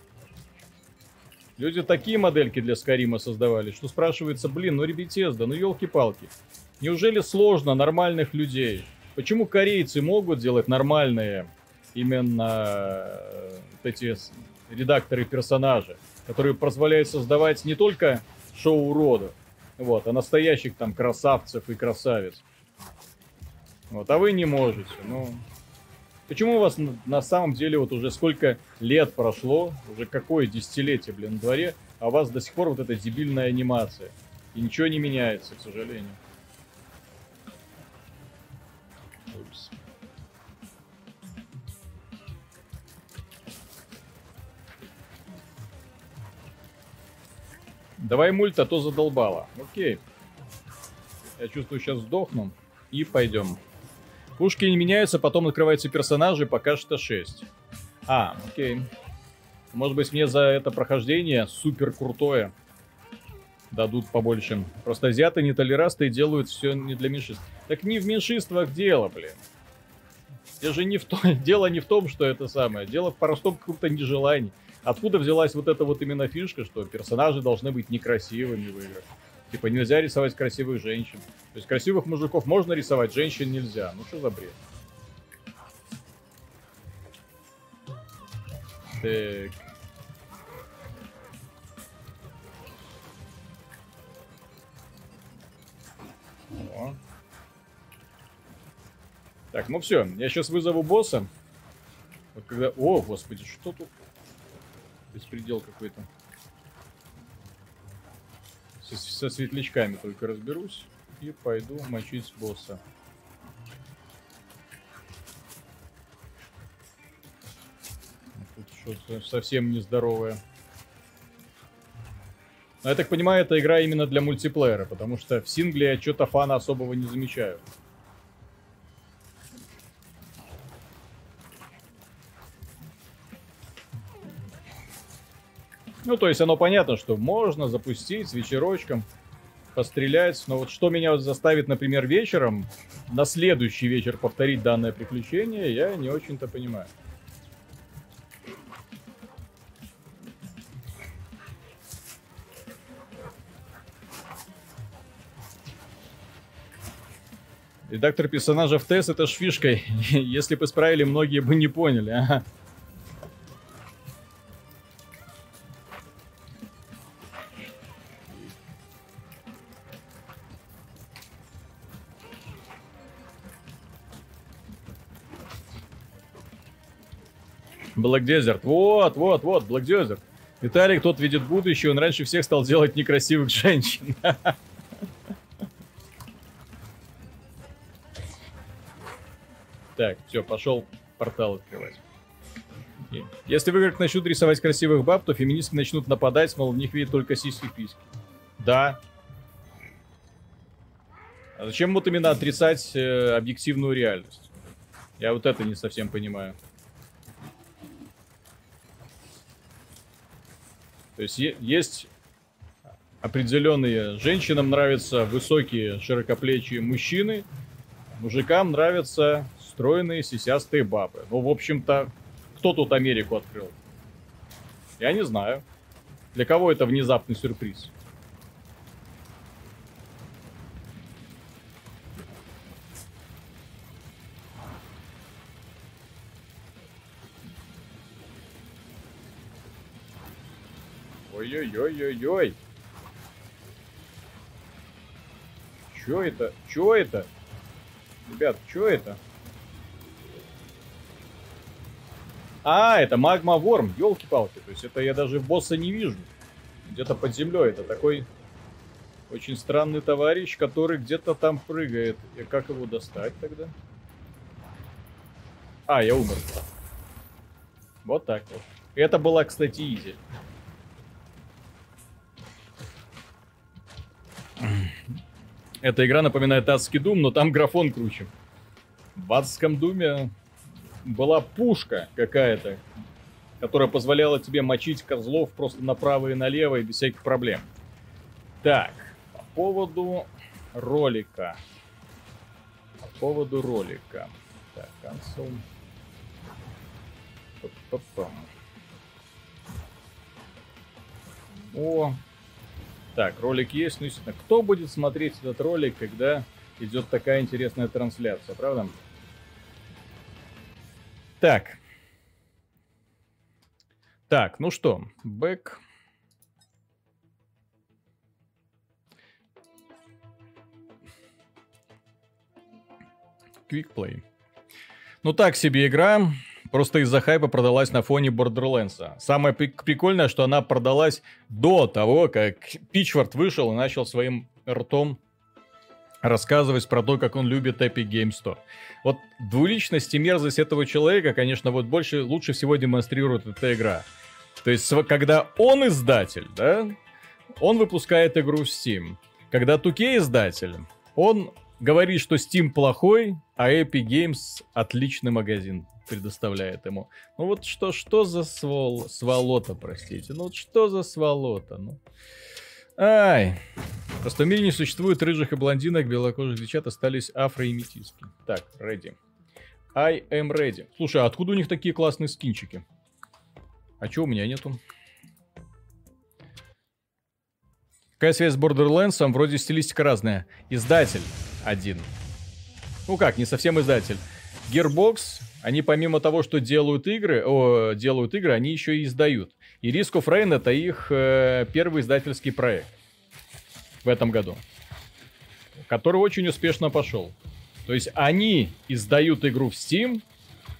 Люди такие модельки для Скарима создавали, что спрашивается, блин, ну ребятезда, ну елки-палки. Неужели сложно нормальных людей? Почему корейцы могут делать нормальные именно э, вот эти редакторы персонажи, которые позволяют создавать не только шоу уродов, вот, а настоящих там красавцев и красавиц. Вот, а вы не можете. Ну, Почему у вас на самом деле вот уже сколько лет прошло, уже какое десятилетие, блин, на дворе, а у вас до сих пор вот эта дебильная анимация. И ничего не меняется, к сожалению. Упс. Давай мульт, а то задолбало. Окей. Я чувствую, сейчас сдохну. И пойдем. Пушки не меняются, потом открываются персонажи, пока что 6. А, окей. Может быть мне за это прохождение супер крутое дадут побольше. Просто азиаты не толерасты и делают все не для меньшинств. Так не в меньшинствах дело, блин. Дело же не в том, дело не в том, что это самое. Дело в простом каком-то нежелании. Откуда взялась вот эта вот именно фишка, что персонажи должны быть некрасивыми в играх? Типа нельзя рисовать красивых женщин. То есть красивых мужиков можно рисовать, женщин нельзя. Ну что за бред? Так. О. Так, ну все, я сейчас вызову босса. Вот когда... О, господи, что тут? Беспредел какой-то. Со, со светлячками только разберусь. И пойду мочить босса. Тут что-то совсем нездоровое. Но я так понимаю, эта игра именно для мультиплеера, потому что в сингле я что-то фана особого не замечаю. Ну, то есть оно понятно, что можно запустить с вечерочком, пострелять, но вот что меня заставит, например, вечером, на следующий вечер повторить данное приключение, я не очень-то понимаю. Редактор персонажа в тест это ж фишкой. Если бы исправили, многие бы не поняли. Ага. Black Desert. Вот, вот, вот, Black Desert. Виталик, тот видит будущее, он раньше всех стал делать некрасивых женщин. Так, все, пошел портал открывать. Если в играх начнут рисовать красивых баб, то феминистки начнут нападать, мол, в них видят только сиськи письки. Да. А зачем вот именно отрицать э, объективную реальность? Я вот это не совсем понимаю. То есть есть определенные... Женщинам нравятся высокие, широкоплечие мужчины. Мужикам нравятся стройные, сисястые бабы. Ну, в общем-то, кто тут Америку открыл? Я не знаю. Для кого это внезапный сюрприз? Ой-ой-ой-ой-ой. Чё это? Чё это? Ребят, чё это? А, это магма ворм, елки-палки. То есть это я даже босса не вижу. Где-то под землей. Это такой очень странный товарищ, который где-то там прыгает. И как его достать тогда? А, я умер. Вот так вот. Это была, кстати, изи. Эта игра напоминает адский Дум, но там графон круче. В адском Думе была пушка какая-то, которая позволяла тебе мочить козлов просто направо и налево и без всяких проблем. Так, по поводу ролика. По поводу ролика. Так, консоль. О, так, ролик есть, ну, естественно, кто будет смотреть этот ролик, когда идет такая интересная трансляция, правда? Так. Так, ну что, бэк. Quick Ну так себе игра. Просто из-за хайпа продалась на фоне Borderlands. Самое прикольное, что она продалась до того, как Пичвард вышел и начал своим ртом рассказывать про то, как он любит Epic Games Store. Вот двуличность и мерзость этого человека, конечно, вот больше, лучше всего демонстрирует эта игра. То есть, когда он издатель, да, он выпускает игру в Steam. Когда 2 издатель, он говорит, что Steam плохой, а Epic Games отличный магазин предоставляет ему. Ну вот что, что за свол, сволота, простите. Ну вот что за сволота, ну. Ай. Просто в мире не существует рыжих и блондинок, белокожих девчат остались афро и метиски. Так, ready. I am ready. Слушай, а откуда у них такие классные скинчики? А чё у меня нету? Какая связь с Borderlands? Вроде стилистика разная. Издатель один. Ну как, не совсем издатель. Gearbox, они помимо того, что делают игры, о, делают игры, они еще и издают. И Risk of Rain это их э, первый издательский проект в этом году, который очень успешно пошел. То есть они издают игру в Steam,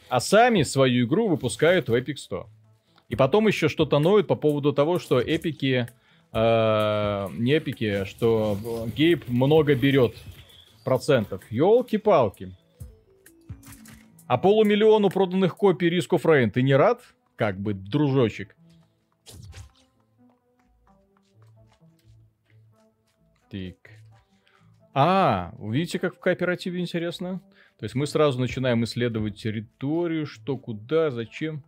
а сами свою игру выпускают в Epic Store. И потом еще что-то ноют по поводу того, что эпики, э, не эпики, что Гейб много берет процентов. Елки-палки. А полумиллиону проданных копий of Rain ты не рад? Как бы, дружочек. Так. А, видите, как в кооперативе интересно? То есть мы сразу начинаем исследовать территорию, что, куда, зачем.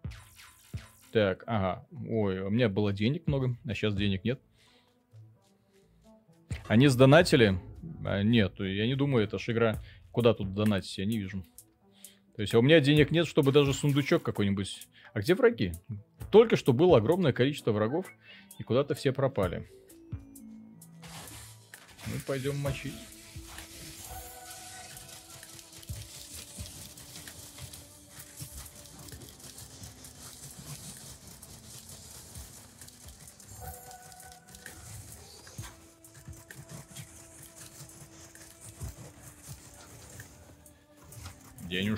Так, ага. Ой, у меня было денег много, а сейчас денег нет. Они сдонатили? А, нет, я не думаю, это ж игра. Куда тут донатить, я не вижу. То есть а у меня денег нет, чтобы даже сундучок какой-нибудь... А где враги? Только что было огромное количество врагов, и куда-то все пропали. Ну, пойдем мочить.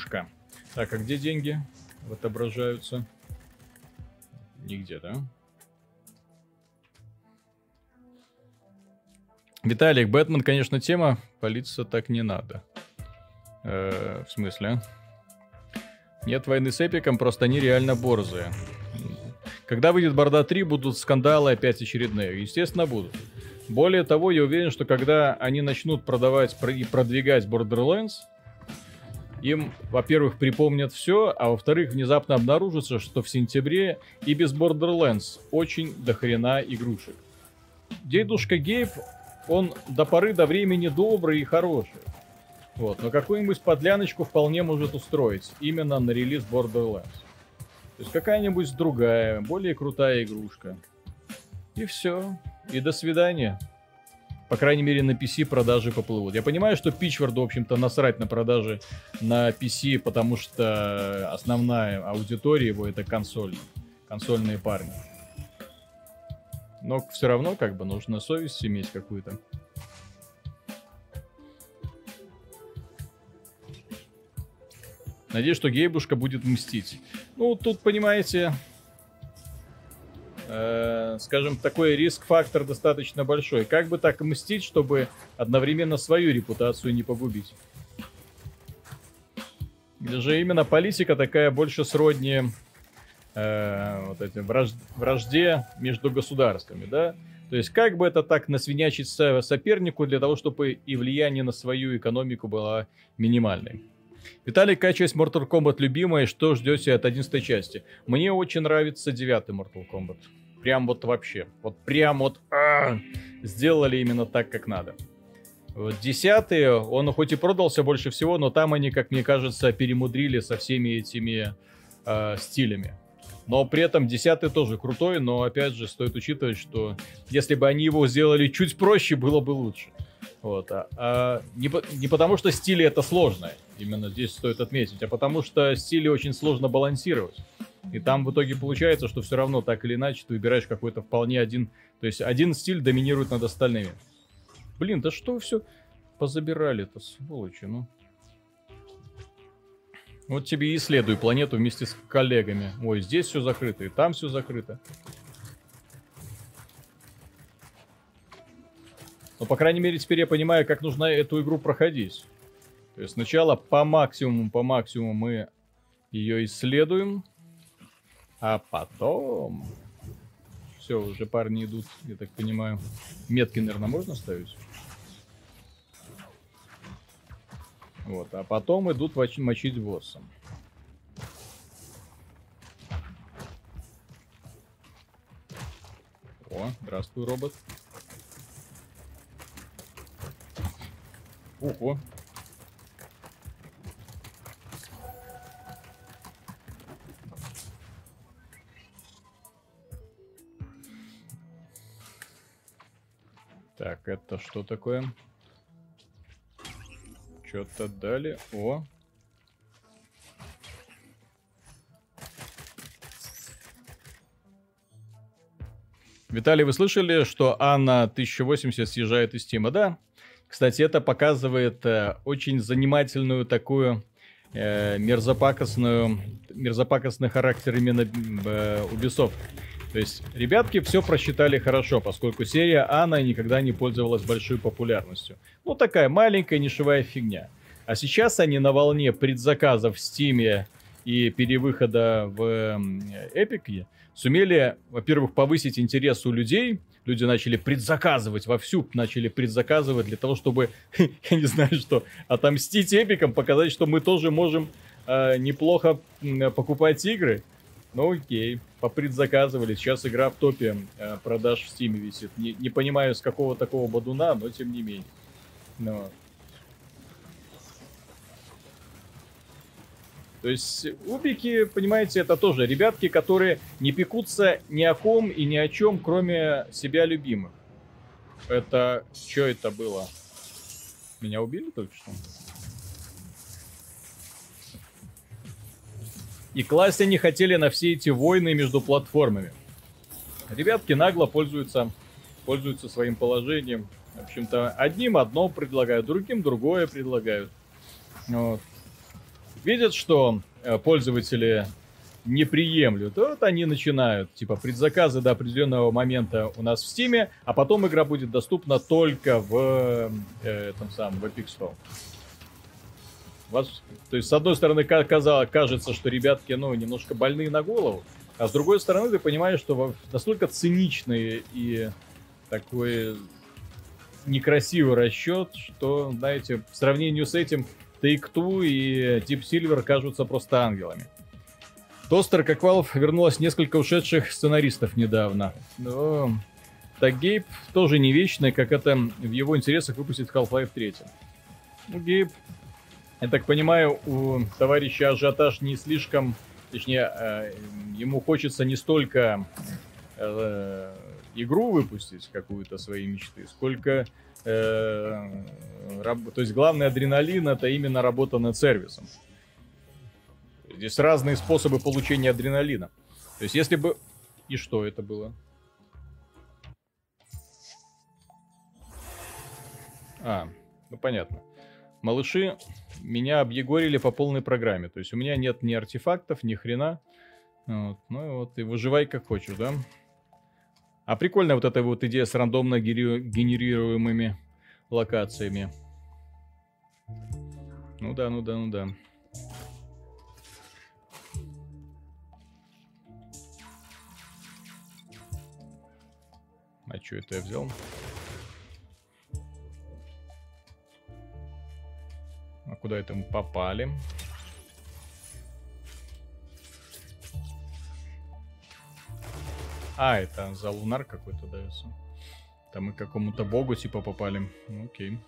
Денюшка. Так, а где деньги отображаются? Нигде, да? Виталик, Бэтмен, конечно, тема. Полиция так не надо. Э, в смысле? Нет войны с Эпиком, просто они реально борзые. Когда выйдет Борда 3, будут скандалы опять очередные. Естественно, будут. Более того, я уверен, что когда они начнут продавать и продвигать Borderlands, им, во-первых, припомнят все, а во-вторых, внезапно обнаружится, что в сентябре и без Borderlands очень дохрена игрушек. Дедушка Гейб, он до поры до времени добрый и хороший. Вот, но какую-нибудь подляночку вполне может устроить именно на релиз Borderlands. То есть какая-нибудь другая, более крутая игрушка. И все. И до свидания по крайней мере, на PC продажи поплывут. Я понимаю, что Пичварду, в общем-то, насрать на продажи на PC, потому что основная аудитория его это консоль. Консольные парни. Но все равно, как бы, нужно совесть иметь какую-то. Надеюсь, что Гейбушка будет мстить. Ну, тут, понимаете, э, скажем, такой риск-фактор достаточно большой. Как бы так мстить, чтобы одновременно свою репутацию не погубить? Или же именно политика такая больше сродни э, вот этим враж... вражде между государствами, да? То есть как бы это так насвинячить сопернику для того, чтобы и влияние на свою экономику было минимальной. Виталий, часть Mortal Kombat любимая, что ждете от 11 части? Мне очень нравится 9 Mortal Kombat. Прям вот вообще. Вот прям вот а, сделали именно так, как надо. Десятый, он хоть и продался больше всего, но там они, как мне кажется, перемудрили со всеми этими э, стилями. Но при этом десятый тоже крутой, но опять же стоит учитывать, что если бы они его сделали чуть проще, было бы лучше. Вот. А, а, не, не потому что стили это сложно, именно здесь стоит отметить, а потому что стили очень сложно балансировать. И там в итоге получается, что все равно так или иначе ты выбираешь какой-то вполне один... То есть один стиль доминирует над остальными. Блин, да что все позабирали-то, сволочи, ну. Вот тебе и исследуй планету вместе с коллегами. Ой, здесь все закрыто, и там все закрыто. Но, по крайней мере, теперь я понимаю, как нужно эту игру проходить. То есть сначала по максимуму, по максимуму мы ее исследуем. А потом... Все, уже парни идут, я так понимаю. Метки, наверное, можно ставить? Вот, а потом идут мочить босса. О, здравствуй, робот. Ого, Так, это что такое? Что-то дали. О. Виталий, вы слышали, что Анна 1080 съезжает из Тима? Да. Кстати, это показывает э, очень занимательную такую э, мерзопакостную, мерзопакостный характер именно э, Ubisoft. То есть, ребятки все просчитали хорошо, поскольку серия Анна никогда не пользовалась большой популярностью. Ну, такая маленькая нишевая фигня. А сейчас они на волне предзаказов в Стиме и перевыхода в Эпике сумели, во-первых, повысить интерес у людей. Люди начали предзаказывать вовсю, начали предзаказывать для того, чтобы, я не знаю что, отомстить Эпикам, показать, что мы тоже можем э, неплохо э, покупать игры. Ну окей, попредзаказывали. Сейчас игра в топе э, продаж в Стиме висит. Не, не понимаю, с какого такого бадуна, но тем не менее. Но... То есть убики, понимаете, это тоже ребятки, которые не пекутся ни о ком и ни о чем, кроме себя любимых. Это... Что это было? Меня убили только что? И класть они хотели на все эти войны между платформами. Ребятки нагло пользуются, пользуются своим положением. В общем-то, одним одно предлагают, другим другое предлагают. Вот. Видят, что э, пользователи не приемлют, вот они начинают, типа, предзаказы до определенного момента у нас в Стиме, а потом игра будет доступна только в э, этом самом, в Epic Store. Вас, то есть, с одной стороны, казалось, кажется, что ребятки, ну, немножко больные на голову, а с другой стороны, ты понимаешь, что настолько циничный и такой некрасивый расчет, что, знаете, в сравнении с этим Take-Two и Deep Silver кажутся просто ангелами. Тостер, как Valve, вернулось несколько ушедших сценаристов недавно. Но так Гейб тоже не вечный, как это в его интересах выпустит Half-Life 3. Ну, Гейб я так понимаю, у товарища ажиотаж не слишком, точнее, э, ему хочется не столько э, игру выпустить, какую-то своей мечты, сколько... Э, раб, то есть главный адреналин это именно работа над сервисом. Здесь разные способы получения адреналина. То есть если бы... И что это было? А, ну понятно. Малыши меня объегорили по полной программе. То есть у меня нет ни артефактов, ни хрена. Вот. Ну вот, и выживай как хочешь, да? А прикольная вот эта вот идея с рандомно генерируемыми локациями. Ну да, ну да, ну да. А что это я взял? А куда это мы попали? А, это за лунар какой-то дается. Там мы к какому-то богу типа попали. Ну, окей.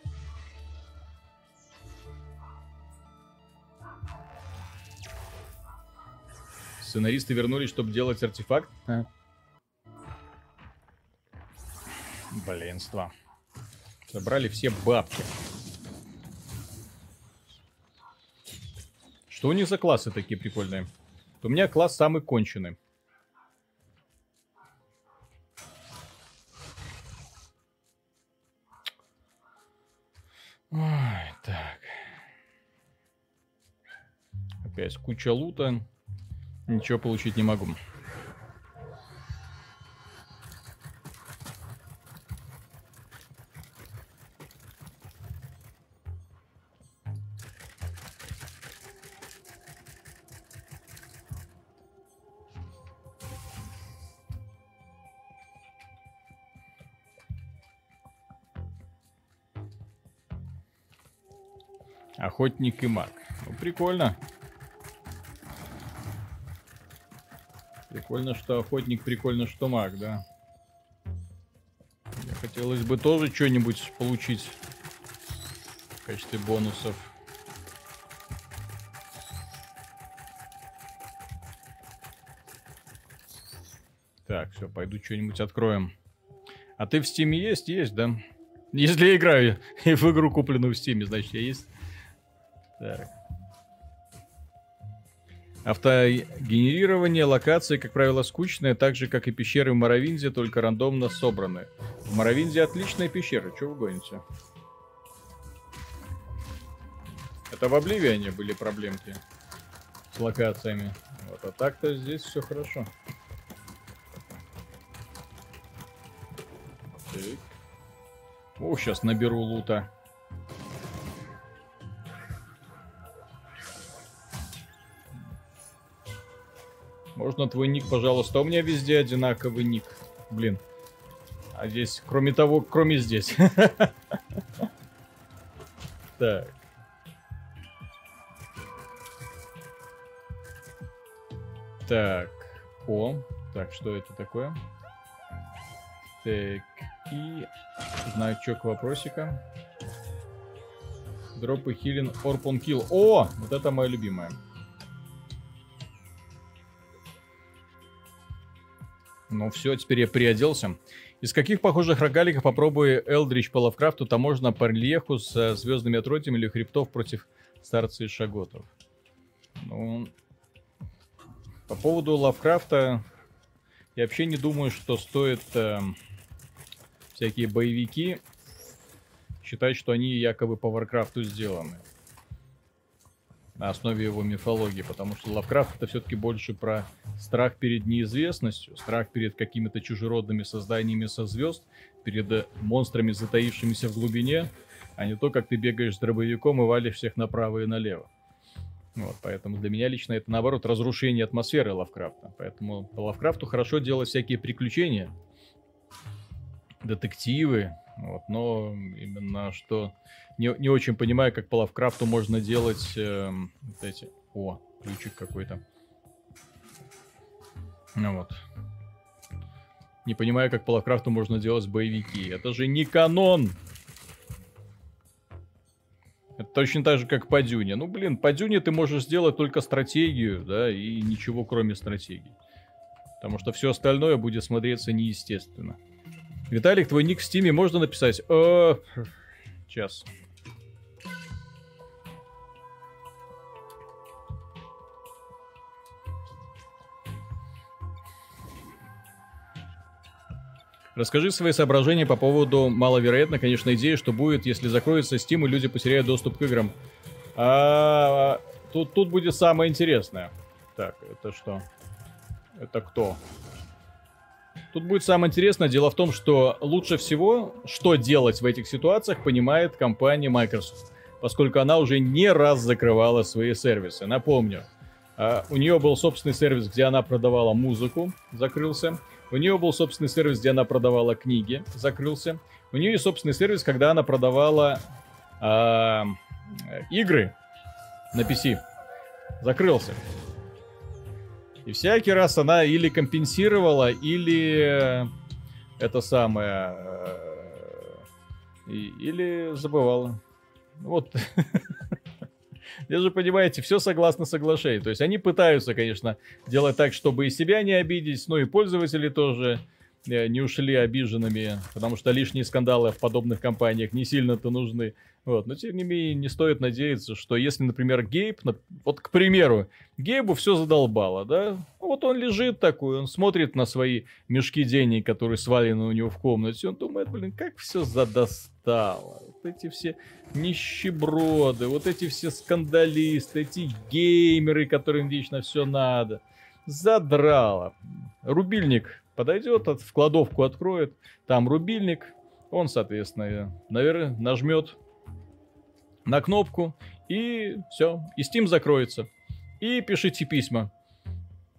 Сценаристы вернулись, чтобы делать артефакт? А. Блинство. Собрали все бабки. Что у них за классы такие прикольные? У меня класс самый конченый. Ой, так. Опять куча лута. Ничего получить не могу. Охотник и маг. Ну, прикольно. Прикольно, что охотник, прикольно, что маг, да. Мне хотелось бы тоже что-нибудь получить в качестве бонусов. Так, все, пойду что-нибудь откроем. А ты в стиме есть? Есть, да? Если я играю в игру, купленную в стиме, значит, я есть. Так. Автогенерирование локации, как правило, скучное, так же, как и пещеры в Моровинде, только рандомно собраны. В Моровинде отличная пещера, что вы гоните? Это в Обливиане были проблемки. с локациями. Вот, а так-то здесь все хорошо. Так. О, сейчас наберу лута. Можно твой ник, пожалуйста? У меня везде одинаковый ник. Блин. А здесь, кроме того, кроме здесь. Так. Так. О. Так, что это такое? Так. И значок вопросика. Дроп и хилин Орпон Килл. О! Вот это моя любимая. Ну все, теперь я приоделся. Из каких похожих рогаликов попробую Элдрич по Лавкрафту, то можно по рельефу с звездными отродьями или хребтов против старца и шаготов? Ну, по поводу Лавкрафта, я вообще не думаю, что стоит э, всякие боевики считать, что они якобы по Лавкрафту сделаны на основе его мифологии, потому что Лавкрафт это все-таки больше про страх перед неизвестностью, страх перед какими-то чужеродными созданиями со звезд, перед монстрами, затаившимися в глубине, а не то, как ты бегаешь с дробовиком и валишь всех направо и налево. Вот, поэтому для меня лично это, наоборот, разрушение атмосферы Лавкрафта. Поэтому по Лавкрафту хорошо делать всякие приключения, детективы, вот, но именно что не, не очень понимаю, как по Лавкрафту можно делать э, вот эти... О, ключик какой-то. Ну вот. Не понимаю, как по Лавкрафту можно делать боевики. Это же не канон! Это точно так же, как по Дюне. Ну, блин, по Дюне ты можешь сделать только стратегию, да, и ничего кроме стратегии. Потому что все остальное будет смотреться неестественно. Виталик, твой ник в стиме можно написать? О, сейчас. Расскажи свои соображения по поводу маловероятно, конечно, идеи, что будет, если закроется Steam и люди потеряют доступ к играм. А, тут, тут будет самое интересное. Так, это что? Это кто? Тут будет самое интересное. Дело в том, что лучше всего, что делать в этих ситуациях, понимает компания Microsoft. Поскольку она уже не раз закрывала свои сервисы. Напомню, а, у нее был собственный сервис, где она продавала музыку, закрылся. У нее был собственный сервис, где она продавала книги, закрылся. У нее есть собственный сервис, когда она продавала э, игры на PC, закрылся. И всякий раз она или компенсировала, или это самое, э, или забывала. Вот. Вы же понимаете, все согласно соглашению. То есть они пытаются, конечно, делать так, чтобы и себя не обидеть, но и пользователи тоже э, не ушли обиженными, потому что лишние скандалы в подобных компаниях не сильно-то нужны. Вот. Но тем не менее, не стоит надеяться, что если, например, Гейб, вот к примеру, Гейбу все задолбало, да? Вот он лежит такой, он смотрит на свои мешки денег, которые свалены у него в комнате, он думает, блин, как все задостало. Вот эти все нищеброды, вот эти все скандалисты, эти геймеры, которым вечно все надо. Задрало. Рубильник подойдет, в кладовку откроет, там рубильник, он, соответственно, наверное, нажмет на кнопку, и все, и Steam закроется. И пишите письма.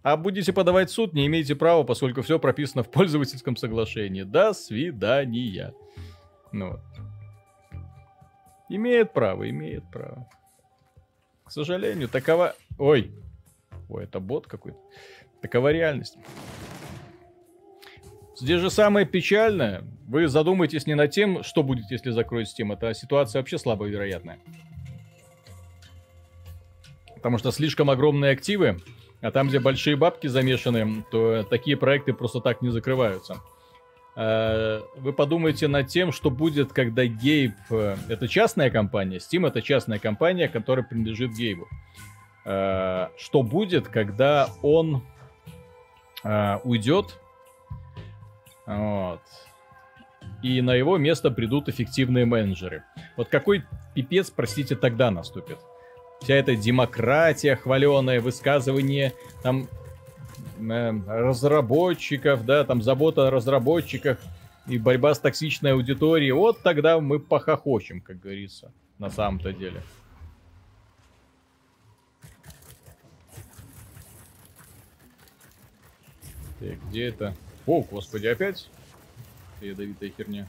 А будете подавать в суд, не имеете права, поскольку все прописано в пользовательском соглашении. До свидания. Ну вот. Имеет право, имеет право. К сожалению, такова... Ой. Ой, это бот какой-то. Такова реальность. Здесь же самое печальное. Вы задумаетесь не над тем, что будет, если закроют Steam. Это ситуация вообще слабо вероятная. Потому что слишком огромные активы, а там, где большие бабки замешаны, то такие проекты просто так не закрываются. Э, вы подумайте над тем, что будет, когда Гейб... Э, это частная компания, Steam это частная компания, которая принадлежит Гейбу. Э, что будет, когда он уйдет, вот. И на его место придут эффективные менеджеры. Вот какой пипец, простите, тогда наступит? вся эта демократия хваленая, высказывание там э, разработчиков, да, там забота о разработчиках и борьба с токсичной аудиторией, вот тогда мы похохочем, как говорится, на самом-то деле. Так, где это? О, господи, опять? Ядовитая херня.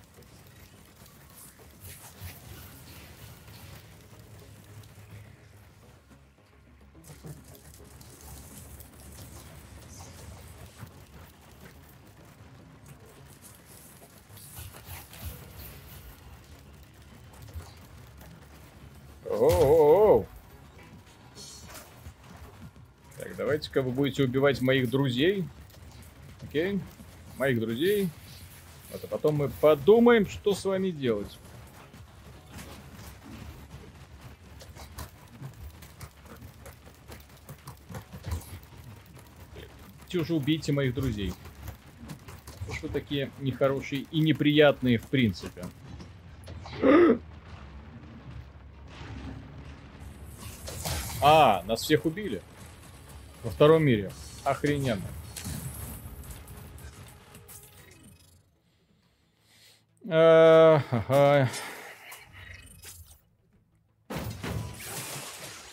Давайте-ка вы будете убивать моих друзей. Окей. Моих друзей. Вот, а потом мы подумаем, что с вами делать. уже убейте моих друзей. Что такие нехорошие и неприятные в принципе. А, нас всех убили. Во втором мире. Охрененно.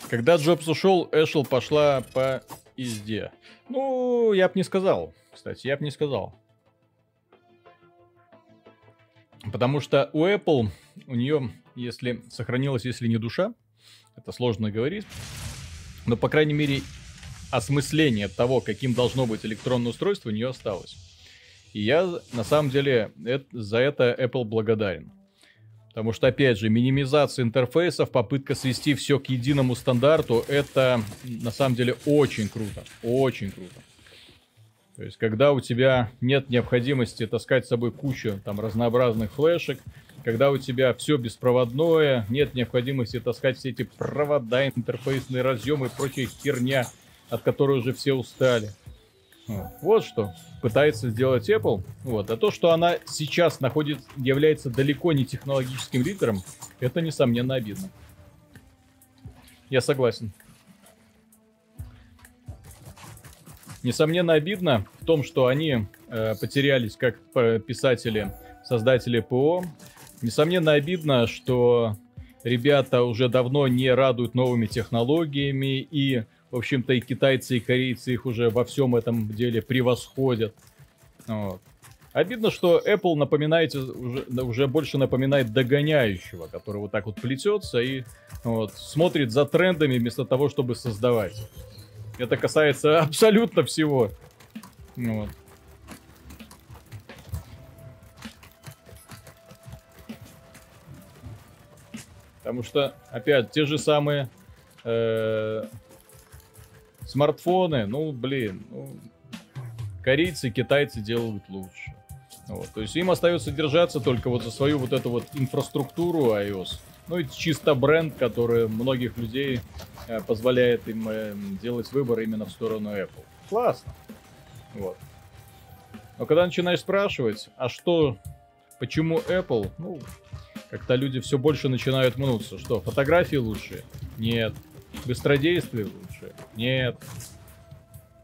Когда Джобс ушел, Эшел пошла по изде. Ну, я бы не сказал. Кстати, я бы не сказал. Потому что у Apple, у нее, если сохранилась, если не душа, это сложно говорить, но, по крайней мере, осмысление того, каким должно быть электронное устройство, у нее осталось. И я, на самом деле, это, за это Apple благодарен. Потому что, опять же, минимизация интерфейсов, попытка свести все к единому стандарту, это, на самом деле, очень круто. Очень круто. То есть, когда у тебя нет необходимости таскать с собой кучу там разнообразных флешек, когда у тебя все беспроводное, нет необходимости таскать все эти провода, интерфейсные разъемы и прочая херня, от которой уже все устали. Вот что пытается сделать Apple. Вот. А то, что она сейчас находится, является далеко не технологическим лидером, это, несомненно, обидно. Я согласен. Несомненно, обидно в том, что они э, потерялись как писатели, создатели ПО, Несомненно, обидно, что ребята уже давно не радуют новыми технологиями, и, в общем-то, и китайцы, и корейцы их уже во всем этом деле превосходят. Вот. Обидно, что Apple напоминает, уже, уже больше напоминает догоняющего, который вот так вот плетется и вот, смотрит за трендами вместо того, чтобы создавать. Это касается абсолютно всего. Вот. Потому что, опять, те же самые э, смартфоны, ну, блин, ну, корейцы, китайцы делают лучше. Вот, то есть им остается держаться только вот за свою вот эту вот инфраструктуру iOS. Ну и чисто бренд, который многих людей э, позволяет им э, делать выбор именно в сторону Apple. Классно. Вот. Но когда начинаешь спрашивать, а что, почему Apple, ну, как-то люди все больше начинают мнуться. Что, фотографии лучше? Нет. Быстродействие лучше? Нет.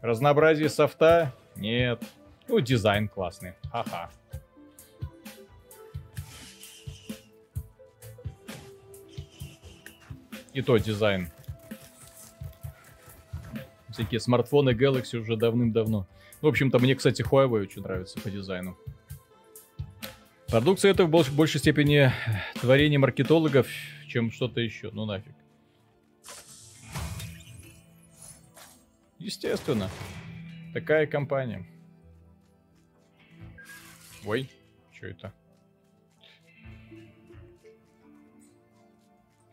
Разнообразие софта? Нет. Ну, дизайн классный. Ха-ха. И то дизайн. Всякие смартфоны Galaxy уже давным-давно. В общем-то, мне, кстати, Huawei очень нравится по дизайну. Продукция это в большей степени творение маркетологов, чем что-то еще. Ну нафиг. Естественно. Такая компания. Ой, что это?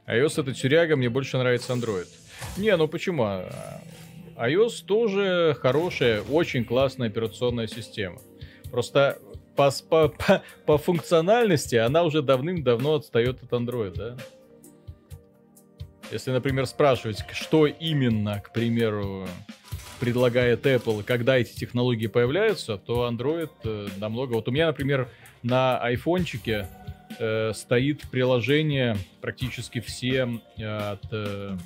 iOS это тюряга, мне больше нравится Android. Не, ну почему? А, iOS тоже хорошая, очень классная операционная система. Просто по, по, по, по функциональности она уже давным-давно отстает от Android, да? Если, например, спрашивать, что именно, к примеру, предлагает Apple, когда эти технологии появляются, то Android э, намного... Вот у меня, например, на айфончике э, стоит приложение практически все э, от э,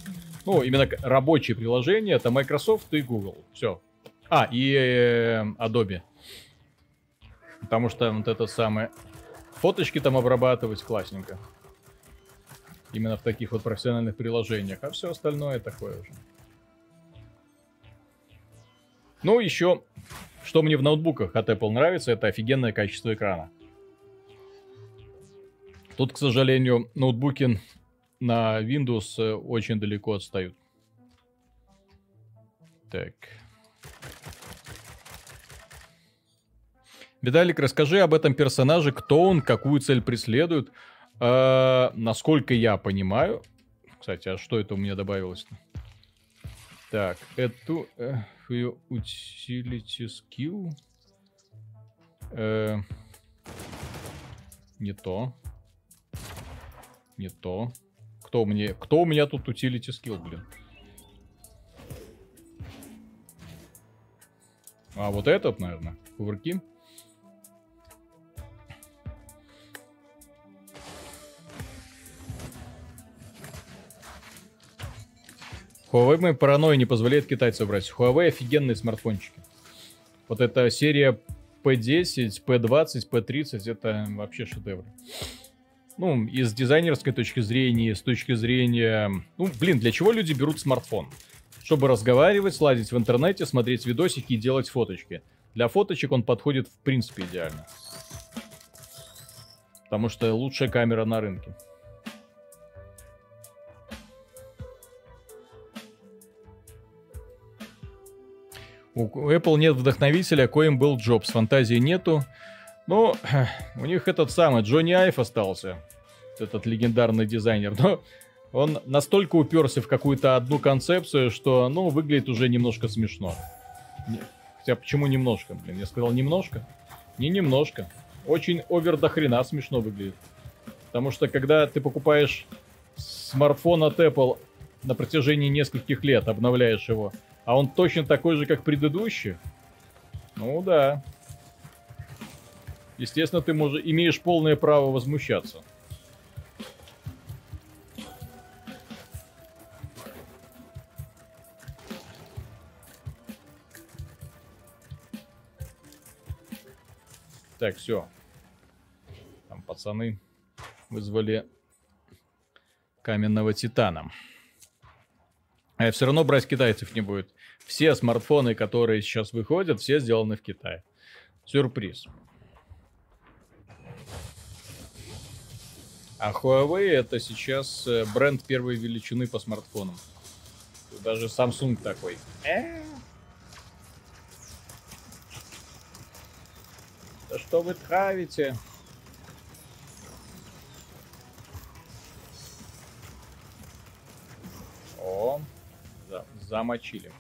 Ну, именно рабочие приложения, это Microsoft и Google. Все. А, и э, Adobe. Потому что вот это самое... Фоточки там обрабатывать классненько. Именно в таких вот профессиональных приложениях. А все остальное такое уже. Ну, еще, что мне в ноутбуках от Apple нравится, это офигенное качество экрана. Тут, к сожалению, ноутбуки на Windows э, очень далеко отстают. Так. Виталик, расскажи об этом персонаже, кто он, какую цель преследует. Э, насколько я понимаю... Кстати, а что это у меня добавилось? -то? Так, эту... Э, utility skill... Э, не то. Не то. Кто мне... Кто у меня тут utility skill, блин? А, вот этот, наверное. Кувырки. Huawei паранойя не позволяет китайцев брать. Huawei офигенные смартфончики. Вот эта серия P10, P20, P30 это вообще шедевр. Ну, из дизайнерской точки зрения, с точки зрения... Ну, блин, для чего люди берут смартфон? Чтобы разговаривать, сладить в интернете, смотреть видосики и делать фоточки. Для фоточек он подходит в принципе идеально. Потому что лучшая камера на рынке. У Apple нет вдохновителя, коим был Джобс. Фантазии нету. Но у них этот самый Джонни Айв остался. Этот легендарный дизайнер. Но он настолько уперся в какую-то одну концепцию, что, ну, выглядит уже немножко смешно. Хотя почему немножко, блин? Я сказал немножко? Не немножко. Очень овер до хрена смешно выглядит. Потому что когда ты покупаешь смартфон от Apple на протяжении нескольких лет, обновляешь его, а он точно такой же, как предыдущий? Ну да. Естественно, ты можешь, имеешь полное право возмущаться. Так, все. Там пацаны вызвали каменного титана. А все равно брать китайцев не будет. Все смартфоны, которые сейчас выходят, все сделаны в Китае. Сюрприз. А Huawei это сейчас э, бренд первой величины по смартфонам. Даже Samsung такой. Э? Да что вы травите? О, за замочили.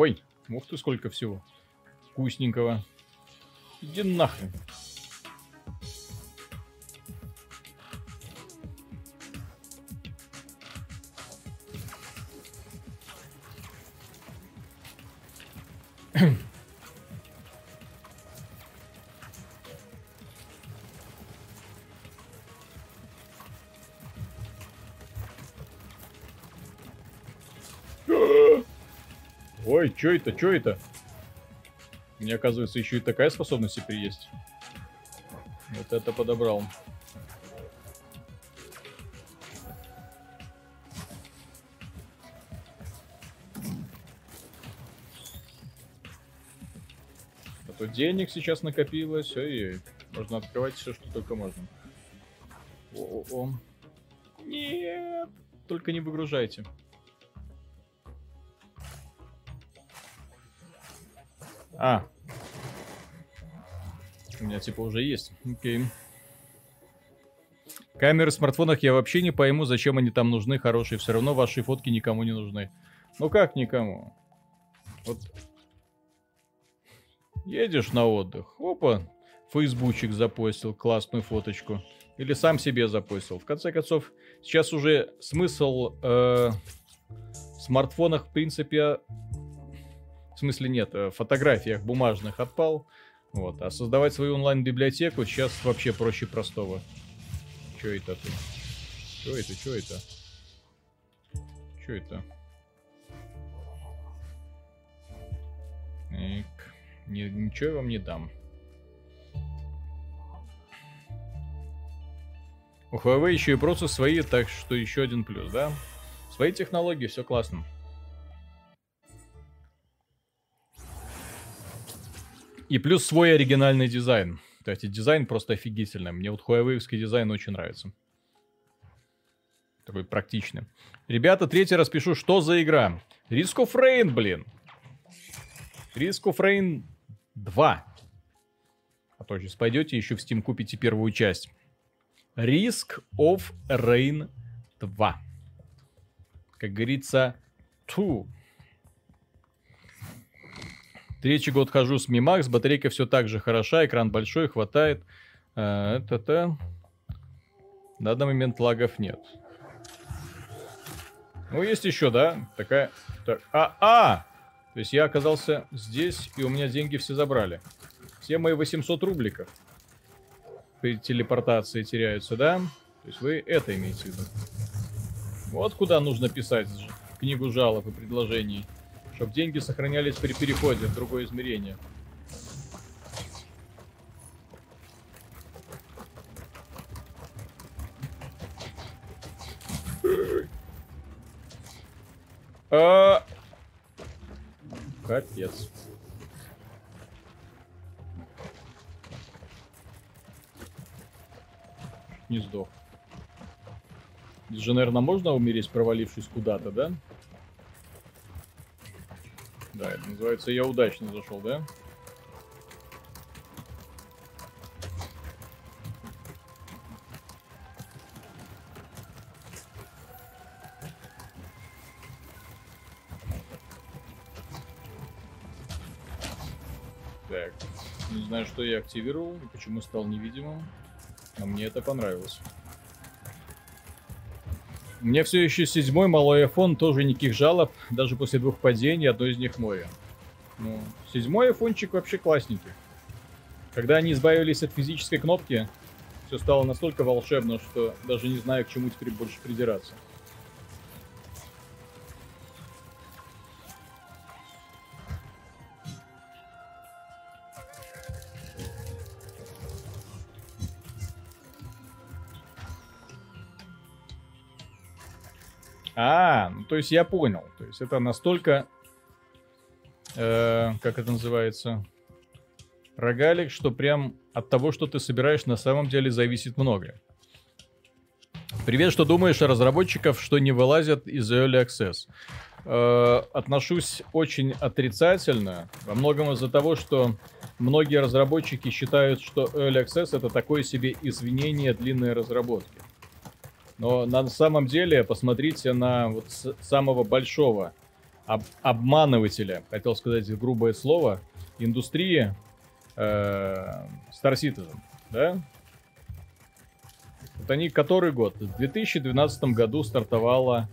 Ой, ух ты, сколько всего вкусненького. Иди нахрен. Что это, что это? Мне оказывается еще и такая способность теперь есть. Вот это подобрал. А то денег сейчас накопилось. Ой, можно открывать все, что только можно. О -о -о. Нет, только не выгружайте. А. У меня типа уже есть. Окей. Камеры в смартфонах я вообще не пойму, зачем они там нужны, хорошие. Все равно ваши фотки никому не нужны. Ну как никому? Вот. Едешь на отдых. Опа. фейсбучик запостил, классную фоточку. Или сам себе запостил. В конце концов, сейчас уже смысл э, в смартфонах, в принципе, в смысле нет, э, в фотографиях бумажных отпал. Вот. А создавать свою онлайн-библиотеку сейчас вообще проще простого. Чё это ты? Чё это, чё это? Чё это? Так, ничего я вам не дам. У Huawei еще и просто свои, так что еще один плюс, да? Свои технологии, все классно. И плюс свой оригинальный дизайн. Кстати, дизайн просто офигительный. Мне вот Huawei дизайн очень нравится. Такой практичный. Ребята, третий раз пишу, что за игра? Risk of Rain, блин. Risk of Rain 2. А то сейчас пойдете еще в Steam купите первую часть. Risk of Rain 2. Как говорится, ту. Третий год хожу с Mi Max, батарейка все так же хороша, экран большой, хватает. Это-то... На данный момент лагов нет. Ну, есть еще, да? Такая... Так, а, а! То есть я оказался здесь, и у меня деньги все забрали. Все мои 800 рубликов при телепортации теряются, да? То есть вы это имеете в виду. Вот куда нужно писать книгу жалоб и предложений. Чтобы деньги сохранялись при переходе в другое измерение. А... Капец. не сдох. Здесь же, наверное, можно умереть, провалившись куда-то, да? Да, это называется «Я удачно зашел», да? Так, не знаю, что я активировал и почему стал невидимым. Но мне это понравилось. У меня все еще седьмой малой iPhone, тоже никаких жалоб, даже после двух падений, одно из них мое. Ну, седьмой айфончик вообще классненький. Когда они избавились от физической кнопки, все стало настолько волшебно, что даже не знаю, к чему теперь больше придираться. А, ну, то есть я понял. То есть это настолько, э, как это называется, рогалик, что прям от того, что ты собираешь, на самом деле зависит многое. Привет, что думаешь о разработчиков, что не вылазят из Early Access? Э, отношусь очень отрицательно, во многом из-за того, что многие разработчики считают, что Early Access это такое себе извинение длинной разработки. Но на самом деле, посмотрите на вот самого большого об обманывателя, хотел сказать грубое слово, индустрии э, Star Citizen, да? Вот они который год? В 2012 году стартовала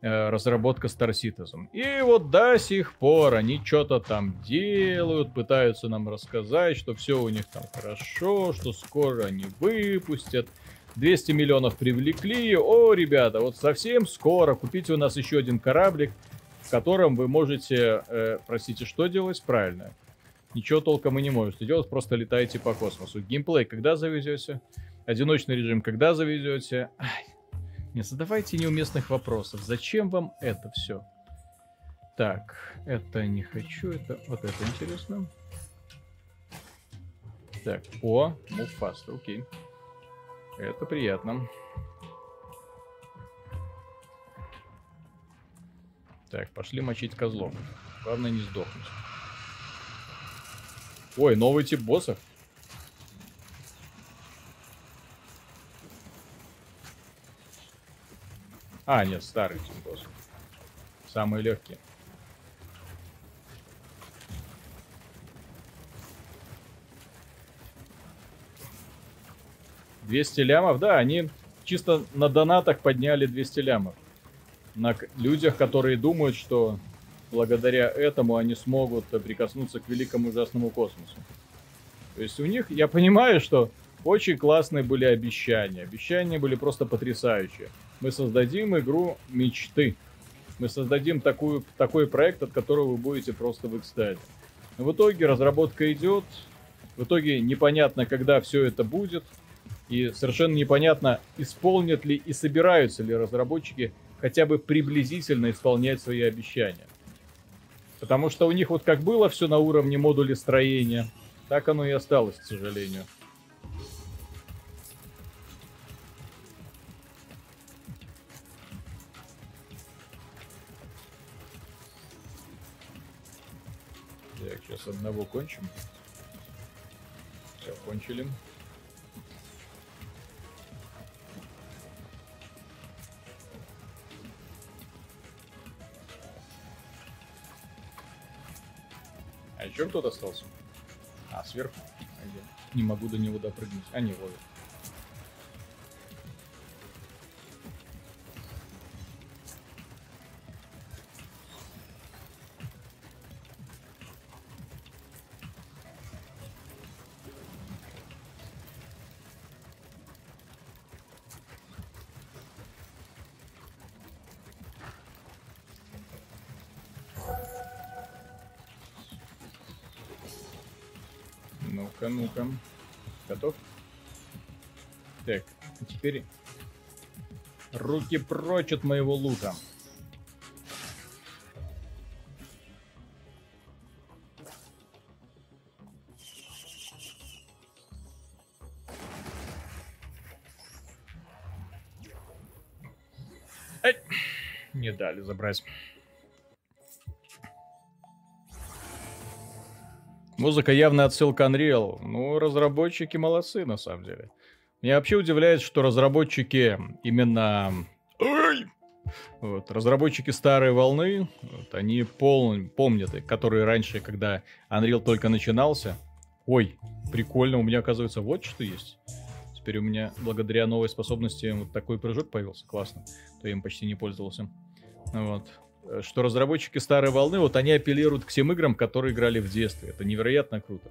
э, разработка Star Citizen. И вот до сих пор они что-то там делают, пытаются нам рассказать, что все у них там хорошо, что скоро они выпустят. 200 миллионов привлекли. О, ребята, вот совсем скоро купите у нас еще один кораблик, в котором вы можете, э, простите, что делать? Правильно. Ничего толком и не можете делать, просто летаете по космосу. Геймплей когда завезете? Одиночный режим когда завезете? Ай, не задавайте неуместных вопросов. Зачем вам это все? Так, это не хочу, это вот это интересно. Так, о, move fast, окей. Okay. Это приятно. Так, пошли мочить козлов. Главное не сдохнуть. Ой, новый тип боссов. А, нет, старый тип боссов. Самые легкие. 200 лямов, да, они чисто на донатах подняли 200 лямов. На людях, которые думают, что благодаря этому они смогут прикоснуться к великому ужасному космосу. То есть у них, я понимаю, что очень классные были обещания. Обещания были просто потрясающие. Мы создадим игру мечты. Мы создадим такую, такой проект, от которого вы будете просто в экстазе. Но в итоге разработка идет. В итоге непонятно, когда все это будет. И совершенно непонятно, исполнят ли и собираются ли разработчики хотя бы приблизительно исполнять свои обещания. Потому что у них вот как было все на уровне модуля строения, так оно и осталось, к сожалению. Так, сейчас одного кончим. Все, кончили. А еще кто-то остался? А, сверху? А где? Не могу до него допрыгнуть. А, не, ловит. Ну-ка. Готов? Так, теперь руки прочь от моего лука. Ай! Не дали забрать. Музыка явно отсылка Unreal. Ну, разработчики молодцы, на самом деле. Меня вообще удивляет, что разработчики именно... Ой! Вот, разработчики старой волны, вот, они пол... помнят, которые раньше, когда Unreal только начинался. Ой, прикольно, у меня, оказывается, вот что есть. Теперь у меня, благодаря новой способности, вот такой прыжок появился. Классно. То я им почти не пользовался. Вот. Э, что разработчики старой волны, вот они апеллируют к тем играм, которые играли в детстве. Это невероятно круто.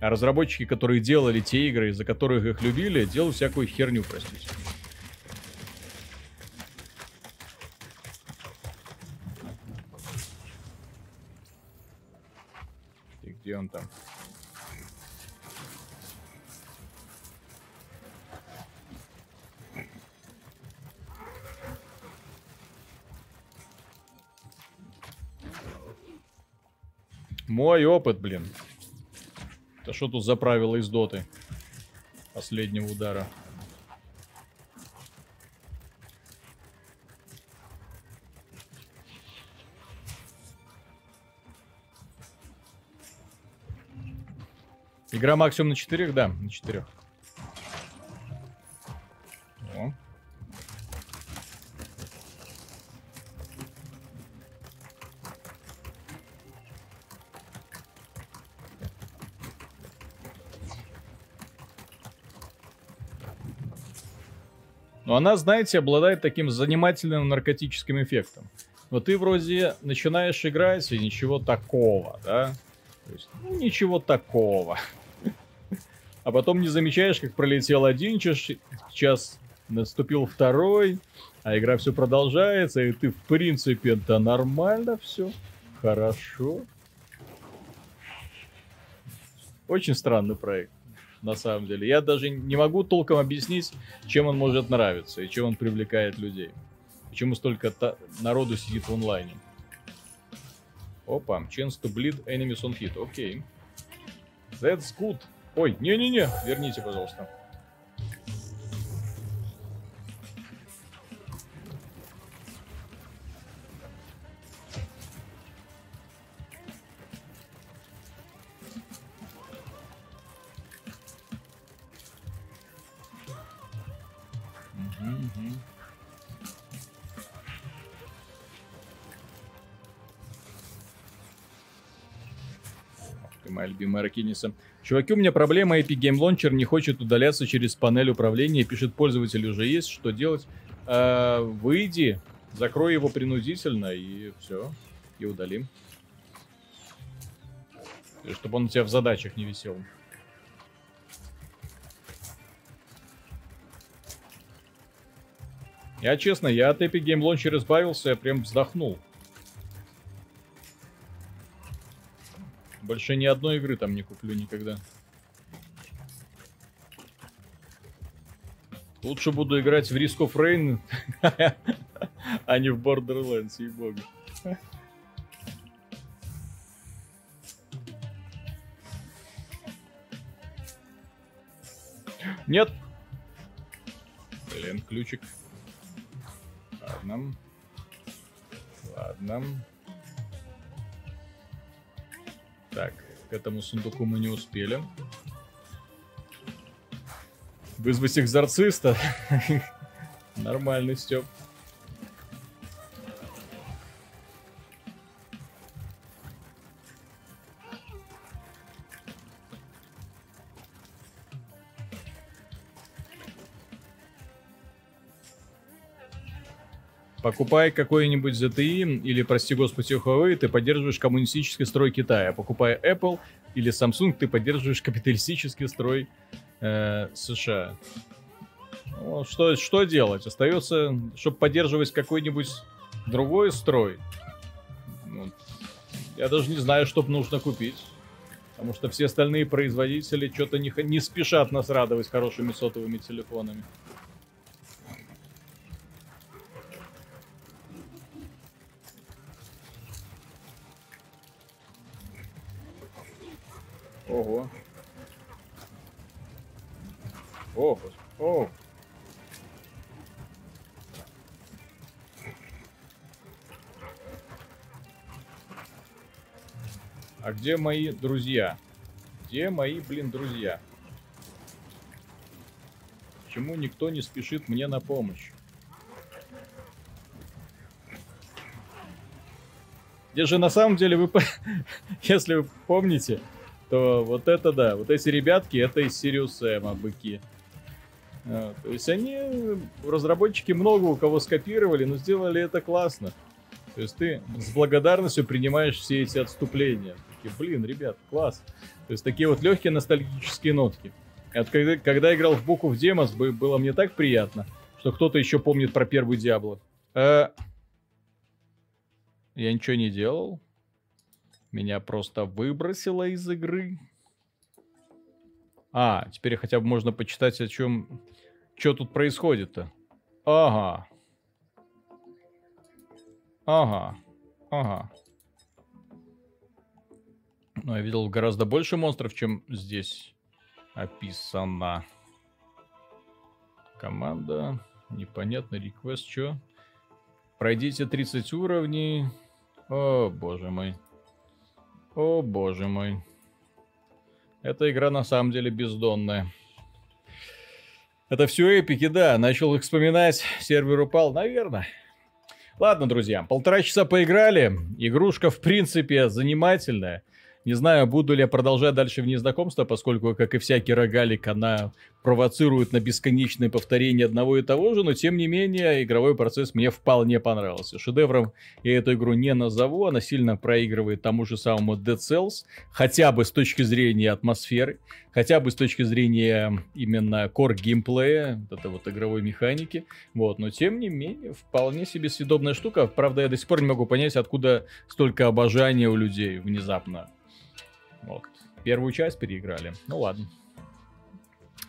А разработчики, которые делали те игры, из-за которых их любили, делают всякую херню, простите. Где он там? Мой опыт, блин. Это что тут за правило из доты? Последнего удара. Игра максимум на четырех, да, на четырех. Но она, знаете, обладает таким занимательным наркотическим эффектом. Вот ты вроде начинаешь играть, и ничего такого, да? То есть, ну, ничего такого. А потом не замечаешь, как пролетел один час, час наступил второй, а игра все продолжается, и ты, в принципе, да нормально все, хорошо. Очень странный проект на самом деле. Я даже не могу толком объяснить, чем он может нравиться и чем он привлекает людей. Почему столько народу сидит в онлайне. Опа, chance to bleed enemies on hit. Окей. Okay. That's good. Ой, не-не-не, верните, пожалуйста. Любимая Ракиниса. Чуваки, у меня проблема, Epic Game Launcher не хочет удаляться через панель управления, пишет пользователь уже есть, что делать? А, выйди, закрой его принудительно и все, и удалим. Чтобы он у тебя в задачах не висел. Я честно, я от Epic Game Launcher избавился, я прям вздохнул. Больше ни одной игры там не куплю никогда. Лучше буду играть в Risk of Rain, а не в Borderlands, ей-богу. Нет. Блин, ключик. Ладно. Ладно. Так, к этому сундуку мы не успели. Вызвать экзорциста? Нормальный Степ. Покупай какой-нибудь ZTE или, прости господи, Huawei, ты поддерживаешь коммунистический строй Китая. Покупая Apple или Samsung, ты поддерживаешь капиталистический строй э, США. Ну, что, что делать? Остается, чтобы поддерживать какой-нибудь другой строй. Ну, я даже не знаю, что нужно купить. Потому что все остальные производители что-то не, не спешат нас радовать хорошими сотовыми телефонами. Ого. О, о. А где мои друзья? Где мои, блин, друзья? Почему никто не спешит мне на помощь? Где же на самом деле вы, если вы помните, то вот это да, вот эти ребятки, это из Сириус Сэма быки. А, то есть они, разработчики много у кого скопировали, но сделали это классно. То есть ты с благодарностью принимаешь все эти отступления. Такие, блин, ребят, класс. То есть такие вот легкие ностальгические нотки. И вот когда, когда играл в Book of Demons, было мне так приятно, что кто-то еще помнит про первый Диабло. А... Я ничего не делал. Меня просто выбросило из игры. А, теперь хотя бы можно почитать, о чем... Что тут происходит-то? Ага. Ага. Ага. Ну, я видел гораздо больше монстров, чем здесь описано. Команда. Непонятно, реквест, что? Пройдите 30 уровней. О, боже мой. О, боже мой. Эта игра на самом деле бездонная. Это все эпики, да. Начал их вспоминать, сервер упал, наверное. Ладно, друзья, полтора часа поиграли. Игрушка, в принципе, занимательная. Не знаю, буду ли я продолжать дальше в незнакомство, поскольку, как и всякий рогалик, она провоцирует на бесконечное повторение одного и того же, но тем не менее, игровой процесс мне вполне понравился. Шедевром я эту игру не назову, она сильно проигрывает тому же самому Dead Cells, хотя бы с точки зрения атмосферы, хотя бы с точки зрения именно core геймплея, вот этой вот игровой механики, вот, но тем не менее, вполне себе съедобная штука, правда, я до сих пор не могу понять, откуда столько обожания у людей внезапно вот. Первую часть переиграли. Ну ладно.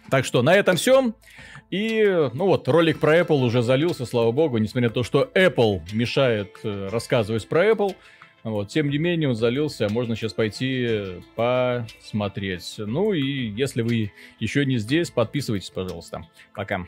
Так что на этом все. И, ну вот, ролик про Apple уже залился, слава богу, несмотря на то, что Apple мешает э, рассказывать про Apple. Вот, тем не менее, он залился, можно сейчас пойти посмотреть. Ну и если вы еще не здесь, подписывайтесь, пожалуйста. Пока.